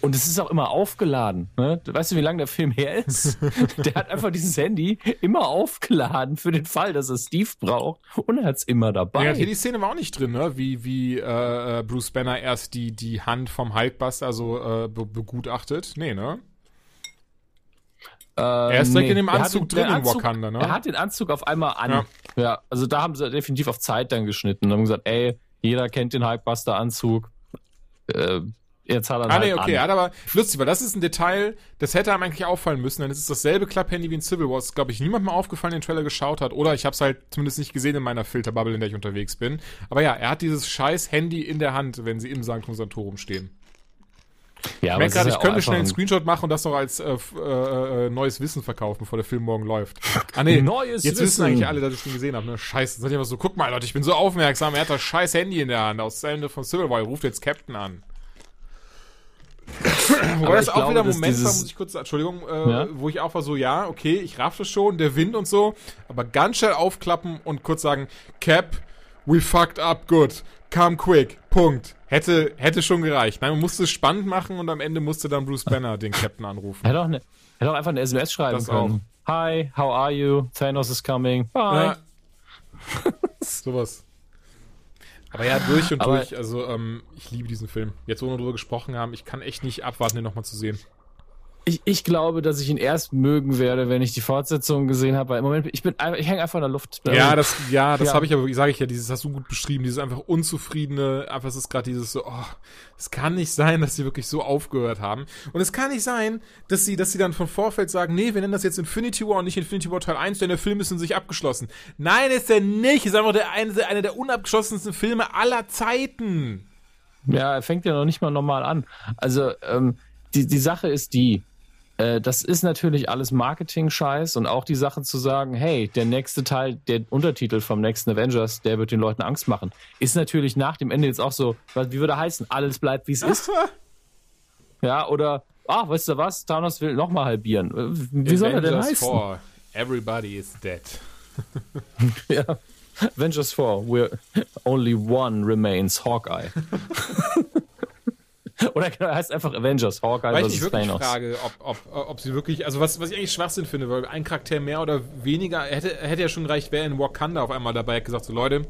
[SPEAKER 3] Und es ist auch immer aufgeladen. Ne? Weißt du, wie lange der Film her ist? [LAUGHS] der hat einfach dieses Handy immer aufgeladen für den Fall, dass er Steve braucht. Und er hat es immer dabei.
[SPEAKER 4] Ja, hier die Szene war auch nicht drin, ne? Wie, wie äh, äh, Bruce Banner erst die, die Hand vom Hulkbuster so äh, be begutachtet. Nee, ne?
[SPEAKER 3] er
[SPEAKER 4] ist direkt in dem Anzug drin in
[SPEAKER 3] Anzug,
[SPEAKER 4] Wakanda, ne?
[SPEAKER 3] Er hat den Anzug auf einmal an.
[SPEAKER 4] Ja.
[SPEAKER 3] Ja. also da haben sie definitiv auf Zeit dann geschnitten und haben gesagt, ey, jeder kennt den Hulkbuster-Anzug. Äh, jetzt hat er
[SPEAKER 4] Ah,
[SPEAKER 3] halt
[SPEAKER 4] nee, okay,
[SPEAKER 3] an.
[SPEAKER 4] hat aber lustig, weil das ist ein Detail, das hätte einem eigentlich auffallen müssen, denn es ist dasselbe Klapphandy wie in Civil War. Das ist, glaube ich, niemandem aufgefallen, der den Trailer geschaut hat. Oder ich habe es halt zumindest nicht gesehen in meiner Filterbubble, in der ich unterwegs bin. Aber ja, er hat dieses scheiß Handy in der Hand, wenn sie im Sanctum Sanctorum stehen.
[SPEAKER 3] Ja,
[SPEAKER 4] Ich
[SPEAKER 3] aber
[SPEAKER 4] merke
[SPEAKER 3] es
[SPEAKER 4] gerade, ich
[SPEAKER 3] ja
[SPEAKER 4] könnte schnell einen Screenshot machen und das noch als äh, äh, äh, neues Wissen verkaufen, bevor der Film morgen läuft. Ah nee,
[SPEAKER 3] Neues
[SPEAKER 4] jetzt wissen
[SPEAKER 3] Wissen.
[SPEAKER 4] eigentlich alle, dass ich den gesehen habe. Ne? Scheiße, dann ihr einfach so, guck mal Leute, ich bin so aufmerksam, er hat das scheiß Handy in der Hand aus Ende von Civil War, er ruft jetzt Captain an. Wobei das auch
[SPEAKER 3] glaube,
[SPEAKER 4] wieder ein Moment war,
[SPEAKER 3] dieses-
[SPEAKER 4] muss ich kurz, Entschuldigung, äh,
[SPEAKER 3] Ja?
[SPEAKER 4] wo ich auch war so, ja, okay, ich raff das schon, der Wind und so, aber ganz schnell aufklappen und kurz sagen, Cap, we fucked up good, come quick, Punkt. Hätte, hätte schon gereicht. Nein, man musste es spannend machen und am Ende musste dann Bruce Banner den Captain anrufen.
[SPEAKER 3] Hätte auch, eine, hätte auch einfach eine SMS schreiben
[SPEAKER 4] Das
[SPEAKER 3] können. Hi, how are you? Thanos is coming. Bye.
[SPEAKER 4] Ja. [LAUGHS] Sowas. Aber ja, durch und
[SPEAKER 3] Aber-
[SPEAKER 4] durch. Also, ähm, ich liebe diesen Film. Jetzt, wo wir darüber gesprochen haben, ich kann echt nicht abwarten, den nochmal zu sehen.
[SPEAKER 3] Ich, ich glaube, dass ich ihn erst mögen werde, wenn ich die Fortsetzung gesehen habe, weil im Moment, ich bin ich hänge einfach in der Luft.
[SPEAKER 4] Ja, das, ja, das
[SPEAKER 3] Ja.
[SPEAKER 4] habe ich aber, sage ich ja, dieses hast du gut beschrieben, dieses einfach unzufriedene, einfach es ist gerade dieses so, oh, es kann nicht sein, dass sie wirklich so aufgehört haben. Und es kann nicht sein, dass sie, dass sie dann von Vorfeld sagen, nee, wir nennen das jetzt Infinity War und nicht Infinity War Teil 1, denn der Film ist in sich abgeschlossen. Nein, ist er nicht. Ist einfach der eine, einer der unabgeschlossensten Filme aller Zeiten.
[SPEAKER 3] Ja, er fängt ja noch nicht mal normal an. Also, ähm, die, die Sache ist die, äh, das ist natürlich alles Marketing-Scheiß und auch die Sache zu sagen, hey, der nächste Teil, der Untertitel vom nächsten Avengers, der wird den Leuten Angst machen, ist natürlich nach dem Ende jetzt auch so, wie würde er heißen? Alles bleibt, wie es ist. [LAUGHS] Ja, oder, ah, weißt du was, Thanos will nochmal halbieren. Äh, Wie soll er denn
[SPEAKER 4] Avengers
[SPEAKER 3] heißen?
[SPEAKER 4] 4, Everybody is dead. [LAUGHS]
[SPEAKER 3] Ja. Avengers 4, where only one remains, Hawkeye. [LAUGHS] [LAUGHS] Oder er heißt einfach Avengers, Hawkeye
[SPEAKER 4] Weil ich mich wirklich
[SPEAKER 3] Thanos.
[SPEAKER 4] frage, ob, ob, ob sie wirklich, also was, was ich eigentlich Schwachsinn finde, weil ein Charakter mehr oder weniger, hätte, hätte ja schon reicht, wäre in Wakanda auf einmal dabei, hätte gesagt so, Leute,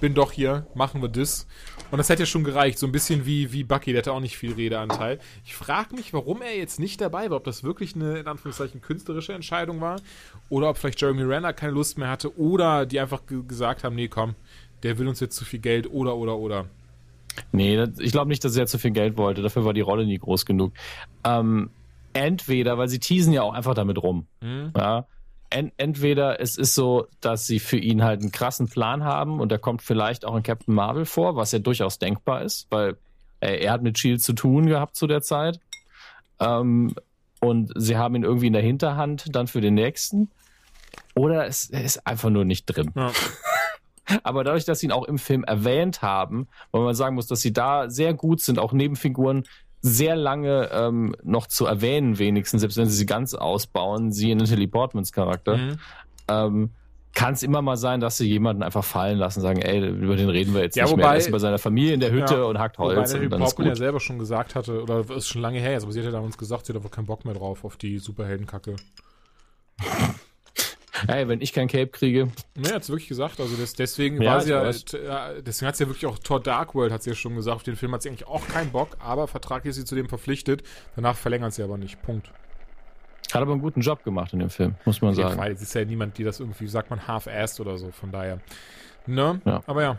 [SPEAKER 4] bin doch hier, machen wir das. Und das hätte ja schon gereicht, so ein bisschen wie, wie Bucky, der hatte auch nicht viel Redeanteil. Ich frage mich, warum er jetzt nicht dabei war, ob das wirklich eine, in Anführungszeichen, künstlerische Entscheidung war, oder ob vielleicht Jeremy Renner keine Lust mehr hatte, oder die einfach ge gesagt haben, nee, komm, der will uns jetzt zu viel Geld, oder, oder, oder.
[SPEAKER 3] Nee, ich glaube nicht, dass er zu viel Geld wollte. Dafür war die Rolle nie groß genug. Ähm, entweder, weil sie teasen ja auch einfach damit rum. Ja, en, entweder es ist so, dass sie für ihn halt einen krassen Plan haben und der kommt vielleicht auch in Captain Marvel vor, was ja durchaus denkbar ist, weil äh, er hat mit Shield zu tun gehabt zu der Zeit. Ähm, und sie haben ihn irgendwie in der Hinterhand dann für den nächsten. Oder es, er ist einfach nur nicht drin.
[SPEAKER 4] Ja. [LAUGHS]
[SPEAKER 3] Aber dadurch, dass sie ihn auch im Film erwähnt haben, weil man sagen muss, dass sie da sehr gut sind, auch Nebenfiguren sehr lange ähm, noch zu erwähnen, wenigstens, selbst wenn sie sie ganz ausbauen, sie in Natalie Portmans Charakter,
[SPEAKER 4] Mhm.
[SPEAKER 3] ähm, kann es immer mal sein, dass sie jemanden einfach fallen lassen, sagen, ey, über den reden wir jetzt
[SPEAKER 4] Ja,
[SPEAKER 3] nicht
[SPEAKER 4] wobei-
[SPEAKER 3] mehr. Er ist bei seiner Familie in der Hütte
[SPEAKER 4] Ja.
[SPEAKER 3] und hackt
[SPEAKER 4] Wobei
[SPEAKER 3] Holz
[SPEAKER 4] der
[SPEAKER 3] und dann ist
[SPEAKER 4] Portman ja selber schon gesagt hatte, oder ist schon lange her jetzt, aber sie hat ja damals gesagt, sie hat einfach keinen Bock mehr drauf auf die Superheldenkacke.
[SPEAKER 3] Ey, wenn ich kein Cape kriege,
[SPEAKER 4] Ne, hat sie wirklich gesagt, also das, deswegen
[SPEAKER 3] Ja,
[SPEAKER 4] war sie ja,
[SPEAKER 3] weiß.
[SPEAKER 4] ja, deswegen hat sie ja wirklich auch Thor Dark World, hat sie ja schon gesagt, auf den Film hat sie eigentlich auch keinen Bock, aber vertraglich ist sie zu dem verpflichtet, danach verlängert sie aber nicht, Punkt.
[SPEAKER 3] hat aber einen guten Job gemacht in dem Film, muss man sagen.
[SPEAKER 4] Fall, es ist ja niemand, die das irgendwie, sagt man, half-assed oder so, von daher. Ne,
[SPEAKER 3] Ja.
[SPEAKER 4] aber ja.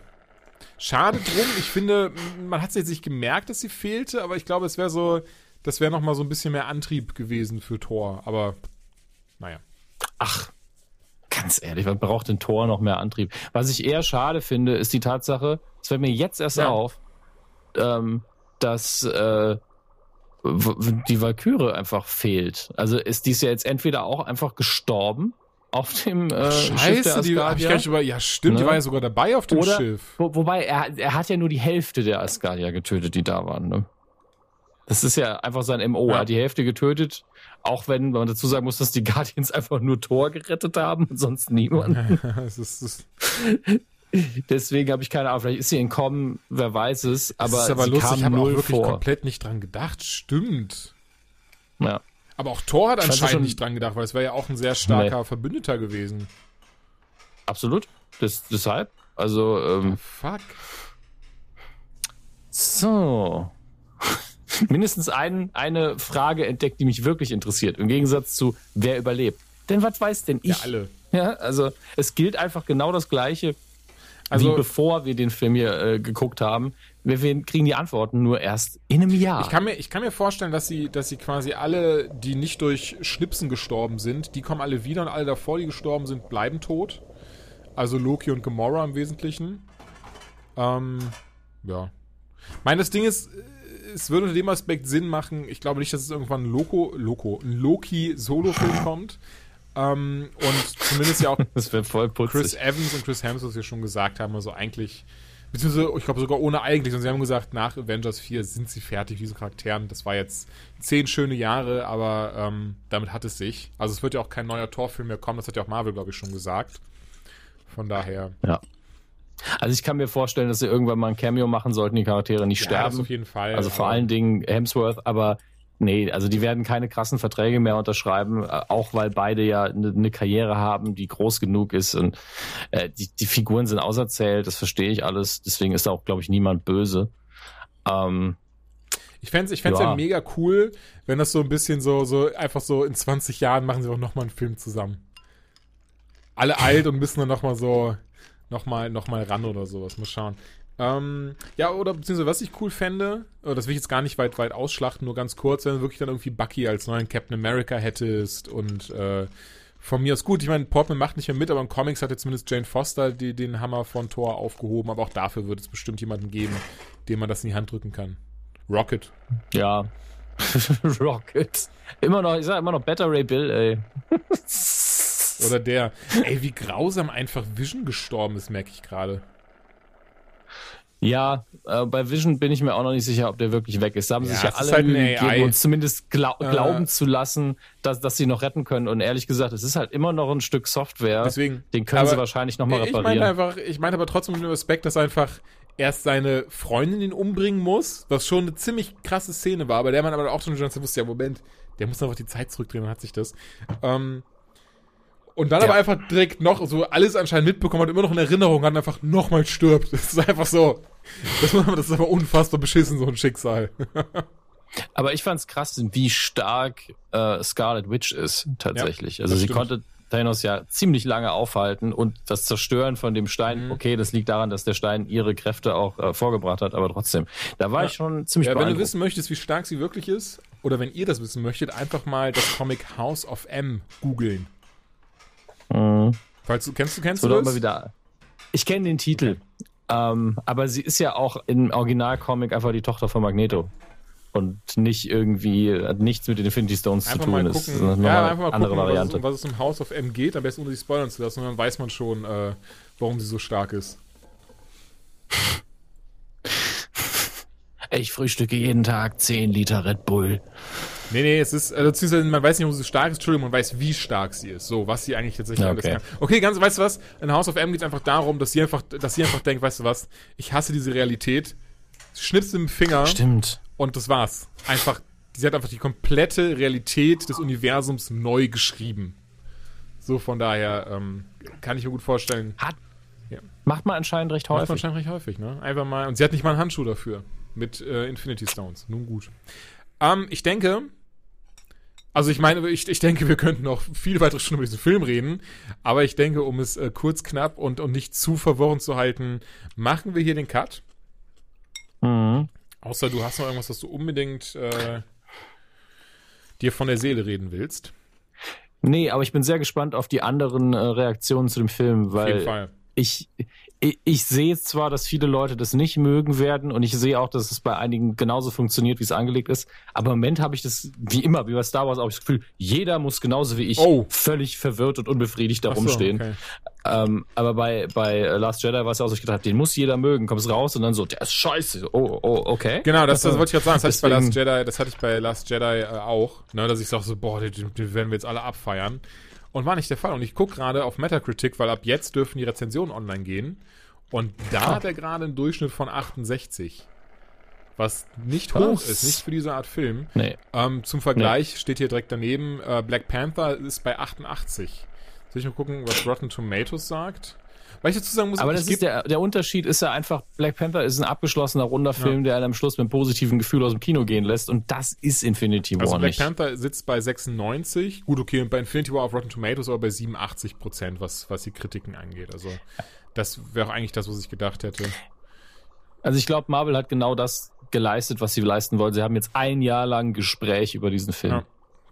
[SPEAKER 4] Schade drum, ich finde, man hat es jetzt nicht gemerkt, dass sie fehlte, aber ich glaube, es wäre so, das wäre nochmal so ein bisschen mehr Antrieb gewesen für Thor, aber naja.
[SPEAKER 3] Ach, ganz ehrlich, was braucht denn Tor noch mehr Antrieb? Was ich eher schade finde, ist die Tatsache, es fällt mir jetzt erst
[SPEAKER 4] Ja.
[SPEAKER 3] auf, ähm, dass äh, die Valkyrie einfach fehlt. Also ist dies ja jetzt entweder auch einfach gestorben auf dem äh, Schiff der
[SPEAKER 4] Scheiße, die hab ich gar nicht über. Ja, stimmt, die
[SPEAKER 3] Ne?
[SPEAKER 4] war ja sogar dabei auf dem
[SPEAKER 3] oder,
[SPEAKER 4] Schiff.
[SPEAKER 3] Wo, wobei er, er hat ja nur die Hälfte der Asgardier getötet, die da waren. Ne? Das ist ja einfach sein MO.
[SPEAKER 4] Ja.
[SPEAKER 3] Er hat die Hälfte getötet, auch wenn man dazu sagen muss, dass die Guardians [LAUGHS] einfach nur Thor gerettet haben und sonst niemand.
[SPEAKER 4] ist, [LAUGHS]
[SPEAKER 3] Deswegen habe ich keine Ahnung. Vielleicht ist sie entkommen, wer weiß es. Aber,
[SPEAKER 4] ist aber
[SPEAKER 3] sie
[SPEAKER 4] lustig, ich habe auch wirklich
[SPEAKER 3] vor.
[SPEAKER 4] komplett nicht dran gedacht. Stimmt.
[SPEAKER 3] Ja.
[SPEAKER 4] Aber auch Thor hat
[SPEAKER 3] das
[SPEAKER 4] anscheinend
[SPEAKER 3] schon-
[SPEAKER 4] nicht dran gedacht, weil es wäre ja auch ein sehr starker Verbündeter gewesen.
[SPEAKER 3] Absolut. Das, deshalb. Also, ähm,
[SPEAKER 4] Fuck.
[SPEAKER 3] so. [LAUGHS] Mindestens ein, eine Frage entdeckt, die mich wirklich interessiert. Im Gegensatz zu, wer überlebt. Denn was weiß denn ich?
[SPEAKER 4] Ja, alle.
[SPEAKER 3] Ja, also es gilt einfach genau das Gleiche,
[SPEAKER 4] Also-
[SPEAKER 3] wie bevor wir den Film hier äh, geguckt haben. Wir, wir kriegen die Antworten nur erst in einem Jahr.
[SPEAKER 4] Ich kann mir, ich kann mir vorstellen, dass sie, dass sie quasi alle, die nicht durch Schnipsen gestorben sind, die kommen alle wieder und alle davor, die gestorben sind, bleiben tot. Also Loki und Gamora im Wesentlichen. Ähm, ja. Meines Ding ist, es würde unter dem Aspekt Sinn machen, ich glaube nicht, dass es irgendwann ein Loco, Loco, ein Loki-Solo-Film kommt. Ähm, und zumindest ja auch. [LAUGHS] Chris Evans und Chris Hemsworth ja schon gesagt haben, also eigentlich, beziehungsweise ich glaube sogar ohne eigentlich, sondern sie haben gesagt, nach Avengers 4 sind sie fertig, diese Charakteren. Das war jetzt zehn schöne Jahre, aber ähm, damit hat es sich. Also es wird ja auch kein neuer Torfilm mehr kommen, das hat ja auch Marvel, glaube ich, schon gesagt. Von daher,
[SPEAKER 3] Ja. Also ich kann mir vorstellen, dass sie irgendwann mal ein Cameo machen sollten, die Charaktere nicht
[SPEAKER 4] Ja,
[SPEAKER 3] sterben.
[SPEAKER 4] das auf jeden Fall.
[SPEAKER 3] Also vor allen Dingen Hemsworth, aber nee, also die werden keine krassen Verträge mehr unterschreiben, äh, auch weil beide ja eine, eine Karriere haben, die groß genug ist und äh, die, die Figuren sind auserzählt, das verstehe ich alles, deswegen ist da auch, glaube ich, niemand böse. Ähm,
[SPEAKER 4] Ich fände es ich fänd's ja.
[SPEAKER 3] Ja.
[SPEAKER 4] mega cool, wenn das so ein bisschen so, so einfach so in 20 Jahren machen sie auch nochmal einen Film zusammen. Alle alt und müssen dann nochmal so, nochmal noch mal ran oder sowas. Mal schauen. Ähm, ja, oder beziehungsweise was ich cool fände, oder das will ich jetzt gar nicht weit, weit ausschlachten, nur ganz kurz, wenn du wirklich dann irgendwie Bucky als neuen Captain America hättest und äh, von mir aus gut, ich meine, Portman macht nicht mehr mit, aber in Comics hat ja zumindest Jane Foster die, den Hammer von Thor aufgehoben, aber auch dafür wird es bestimmt jemanden geben, dem man das in die Hand drücken kann. Rocket.
[SPEAKER 3] ja. [LAUGHS] Rocket. Immer noch, ich sag immer noch Better Ray Bill, ey. [LAUGHS]
[SPEAKER 4] Oder der. [LAUGHS] Ey, wie grausam einfach Vision gestorben ist, merke ich gerade.
[SPEAKER 3] Ja, äh, bei Vision bin ich mir auch noch nicht sicher, ob der wirklich weg ist. Da haben
[SPEAKER 4] Ja,
[SPEAKER 3] sich ja alle
[SPEAKER 4] halt
[SPEAKER 3] Mühe gegeben, uns zumindest glau
[SPEAKER 4] Äh.
[SPEAKER 3] glauben zu lassen, dass, dass sie noch retten können. Und ehrlich gesagt, es ist halt immer noch ein Stück Software.
[SPEAKER 4] Deswegen.
[SPEAKER 3] Den können
[SPEAKER 4] aber
[SPEAKER 3] sie wahrscheinlich nochmal
[SPEAKER 4] Ich meine
[SPEAKER 3] reparieren.
[SPEAKER 4] einfach, ich meine aber trotzdem mit dem Respekt, dass einfach erst seine Freundin ihn umbringen muss, was schon eine ziemlich krasse Szene war, aber der man aber auch schon schon wusste, ja, Moment, der muss einfach die Zeit zurückdrehen und hat sich das. Ähm, und dann
[SPEAKER 3] Ja.
[SPEAKER 4] aber einfach direkt noch so alles anscheinend mitbekommen hat, immer noch in Erinnerung hat einfach nochmal stirbt. [LAUGHS] Das ist einfach so. Das, das ist aber unfassbar beschissen, so ein Schicksal. [LAUGHS]
[SPEAKER 3] Aber ich fand's krass, wie stark äh, Scarlet Witch ist, tatsächlich. also
[SPEAKER 4] das
[SPEAKER 3] sie
[SPEAKER 4] stimmt.
[SPEAKER 3] konnte Thanos ja ziemlich lange aufhalten und das Zerstören von dem Stein,
[SPEAKER 4] Mhm.
[SPEAKER 3] okay, das liegt daran, dass der Stein ihre Kräfte auch äh, vorgebracht hat, aber trotzdem, da war
[SPEAKER 4] Ja.
[SPEAKER 3] ich schon ziemlich
[SPEAKER 4] Ja, wenn du wissen möchtest, wie stark sie wirklich ist, oder wenn ihr das wissen möchtet, einfach mal das Comic House of M googeln.
[SPEAKER 3] Mhm.
[SPEAKER 4] Falls du kennst du kennst
[SPEAKER 3] wird
[SPEAKER 4] du das?
[SPEAKER 3] immer wieder. Ich kenne den Titel. Ähm, aber sie ist ja auch im Originalcomic einfach die Tochter von Magneto. Und nicht irgendwie, hat nichts mit den Infinity Stones
[SPEAKER 4] Einfach
[SPEAKER 3] zu
[SPEAKER 4] mal
[SPEAKER 3] tun. Ist
[SPEAKER 4] gucken,
[SPEAKER 3] eine
[SPEAKER 4] ja, einfach mal
[SPEAKER 3] andere
[SPEAKER 4] gucken, was es,
[SPEAKER 3] Variante.
[SPEAKER 4] um was es im House of M geht, am besten ohne sich spoilern zu lassen, und dann weiß man schon, äh, warum sie so stark ist. [LAUGHS]
[SPEAKER 3] Ich frühstücke jeden Tag 10 Liter Red Bull.
[SPEAKER 4] Nee, nee, es ist, also beziehungsweise man weiß nicht, warum sie stark ist, Entschuldigung, man weiß, wie stark sie ist. So, was sie eigentlich tatsächlich
[SPEAKER 3] Ja,
[SPEAKER 4] alles
[SPEAKER 3] okay.
[SPEAKER 4] kann. Okay, ganz, weißt du was? In House of M geht es einfach darum, dass sie einfach, dass sie einfach denkt, weißt du was, ich hasse diese Realität, schnippst mit dem Finger
[SPEAKER 3] Stimmt.
[SPEAKER 4] und das war's. Einfach, sie hat einfach die komplette Realität des Universums neu geschrieben. So, von daher, ähm, kann ich mir gut vorstellen.
[SPEAKER 3] Hat,
[SPEAKER 4] Ja.
[SPEAKER 3] Macht man anscheinend recht
[SPEAKER 4] Macht man
[SPEAKER 3] häufig.
[SPEAKER 4] anscheinend recht häufig, ne? Einfach mal, und sie hat nicht mal einen Handschuh dafür. Mit äh, Infinity Stones. Nun gut. Ähm, ich denke, also ich meine, ich, ich denke, wir könnten noch viel weitere Stunden über diesen Film reden, aber ich denke, um es äh, kurz, knapp und, und nicht zu verworren zu halten, machen wir hier den Cut.
[SPEAKER 3] Mhm.
[SPEAKER 4] Außer du hast noch irgendwas, was du unbedingt äh, dir von der Seele reden willst.
[SPEAKER 3] Nee, aber ich bin sehr gespannt auf die anderen äh, Reaktionen zu dem Film,
[SPEAKER 4] Auf jeden
[SPEAKER 3] weil
[SPEAKER 4] Fall.
[SPEAKER 3] Ich, ich, ich sehe zwar, dass viele Leute das nicht mögen werden und ich sehe auch, dass es bei einigen genauso funktioniert, wie es angelegt ist. Aber im Moment habe ich das, wie immer, wie bei Star Wars, auch das Gefühl, jeder muss genauso wie ich
[SPEAKER 4] Oh.
[SPEAKER 3] völlig verwirrt und unbefriedigt da
[SPEAKER 4] Ach so,
[SPEAKER 3] rumstehen.
[SPEAKER 4] okay.
[SPEAKER 3] Ähm, aber bei, bei Last Jedi war es ja auch so, ich gedacht, den muss jeder mögen, kommst raus und dann so, der ist scheiße. Oh, oh, okay.
[SPEAKER 4] Genau, das, das wollte ich gerade sagen. Das hatte ich bei Last
[SPEAKER 3] Deswegen-
[SPEAKER 4] Jedi, das hatte ich bei Last Jedi äh, auch, ne, dass ich sag so, boah, den, den werden wir jetzt alle abfeiern. Und war nicht der Fall. Und ich gucke gerade auf Metacritic, weil ab jetzt dürfen die Rezensionen online gehen. Und da
[SPEAKER 3] Ah.
[SPEAKER 4] hat er gerade einen Durchschnitt von 68. Was nicht
[SPEAKER 3] Was?
[SPEAKER 4] hoch ist, nicht für diese Art Film.
[SPEAKER 3] Nee.
[SPEAKER 4] Ähm, zum Vergleich steht hier direkt daneben, äh, Black Panther ist bei 88. Soll ich mal gucken, was Rotten Tomatoes sagt? Weil ich dazu sagen muss,
[SPEAKER 3] Aber das ist der, der Unterschied ist ja einfach, Black Panther ist ein abgeschlossener runder Film, der einen am Schluss mit einem positiven Gefühl aus dem Kino gehen lässt und das ist Infinity War
[SPEAKER 4] Also Black
[SPEAKER 3] nicht.
[SPEAKER 4] Panther sitzt bei 96. Gut, okay, und bei Infinity War auf Rotten Tomatoes aber bei 87 Prozent, was, was die Kritiken angeht. Also das wäre auch eigentlich das, was ich gedacht hätte.
[SPEAKER 3] Also ich glaube, Marvel hat genau das geleistet, was sie leisten wollten. Sie haben jetzt ein Jahr lang Gespräch über diesen Film.
[SPEAKER 4] Ja,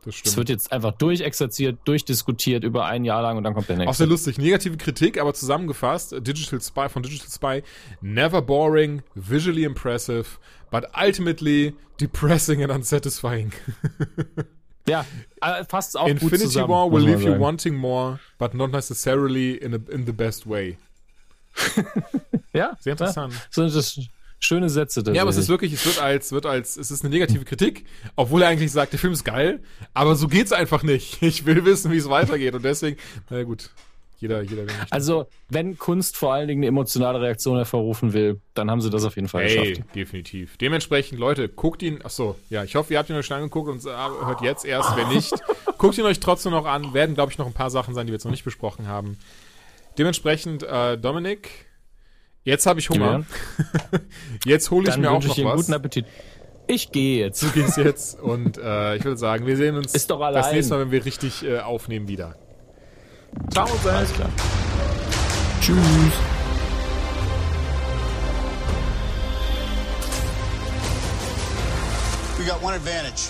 [SPEAKER 4] das
[SPEAKER 3] Es
[SPEAKER 4] stimmt.
[SPEAKER 3] wird jetzt einfach durchexerziert, durchdiskutiert über ein Jahr lang und dann kommt der
[SPEAKER 4] Auch
[SPEAKER 3] nächste.
[SPEAKER 4] sehr lustig. Negative Kritik, aber zusammengefasst. Digital Spy von Digital Spy. Never boring, visually impressive, but ultimately depressing and unsatisfying. [LAUGHS]
[SPEAKER 3] Ja, äh, fasst auch gut
[SPEAKER 4] Infinity
[SPEAKER 3] zusammen.
[SPEAKER 4] War will leave you wanting more, but not necessarily in, a, in the best way. [LAUGHS]
[SPEAKER 3] Ja,
[SPEAKER 4] Sehr interessant.
[SPEAKER 3] Ja, so das schöne Sätze.
[SPEAKER 4] Ja, aber es ist wirklich, es wird als, wird als, es ist eine negative Kritik, obwohl er eigentlich sagt, der Film ist geil, aber so geht's einfach nicht. [LAUGHS] Ich will wissen, wie es weitergeht und deswegen, na gut. Jeder, jeder will.
[SPEAKER 3] Also, wenn Kunst vor allen Dingen eine emotionale Reaktion hervorrufen will, dann haben sie das auf jeden Fall
[SPEAKER 4] Ey,
[SPEAKER 3] geschafft.
[SPEAKER 4] definitiv. Dementsprechend, Leute, guckt ihn. Achso, ja, ich hoffe, ihr habt ihn euch schon angeguckt und äh, hört jetzt erst. Wenn nicht, [LAUGHS] guckt ihn euch trotzdem noch an. Werden, glaube ich, noch ein paar Sachen sein, die wir jetzt noch nicht besprochen haben. Dementsprechend, äh, Dominik, jetzt habe ich Hunger. [LAUGHS] jetzt hole ich
[SPEAKER 3] Dann
[SPEAKER 4] mir auch
[SPEAKER 3] wünsche
[SPEAKER 4] noch
[SPEAKER 3] ich Ihnen
[SPEAKER 4] was.
[SPEAKER 3] guten Appetit. Ich gehe jetzt.
[SPEAKER 4] Du gehst jetzt und äh, ich würde sagen, wir sehen uns
[SPEAKER 3] Ist doch
[SPEAKER 4] das nächste Mal, wenn wir richtig äh, aufnehmen, wieder. Ciao,
[SPEAKER 3] Alles klar. Tschüss.
[SPEAKER 2] We got one advantage.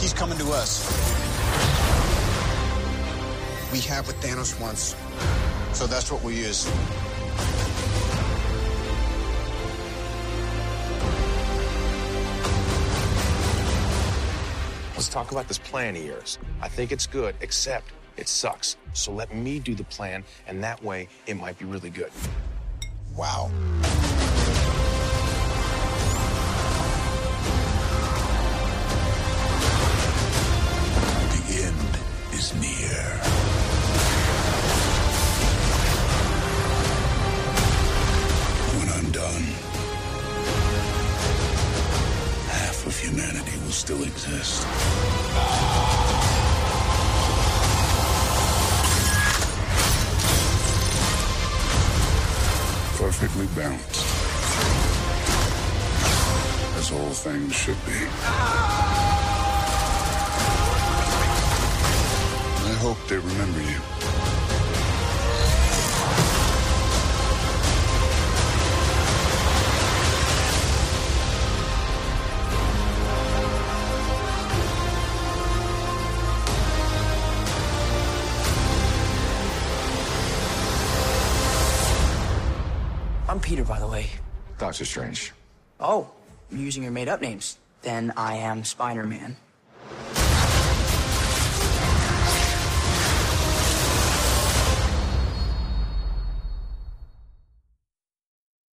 [SPEAKER 2] He's coming to us. We have what Thanos wants. So that's what we use.
[SPEAKER 5] Let's talk about this plan of yours. I think it's good, except it sucks. So let me do the plan, and that way it might be really good.
[SPEAKER 2] Wow.
[SPEAKER 6] Exist. Perfectly balanced. As all things should be. I hope they remember you.
[SPEAKER 5] Doctor Strange.
[SPEAKER 7] Oh, you're using your made up names. Then I am Spider Man.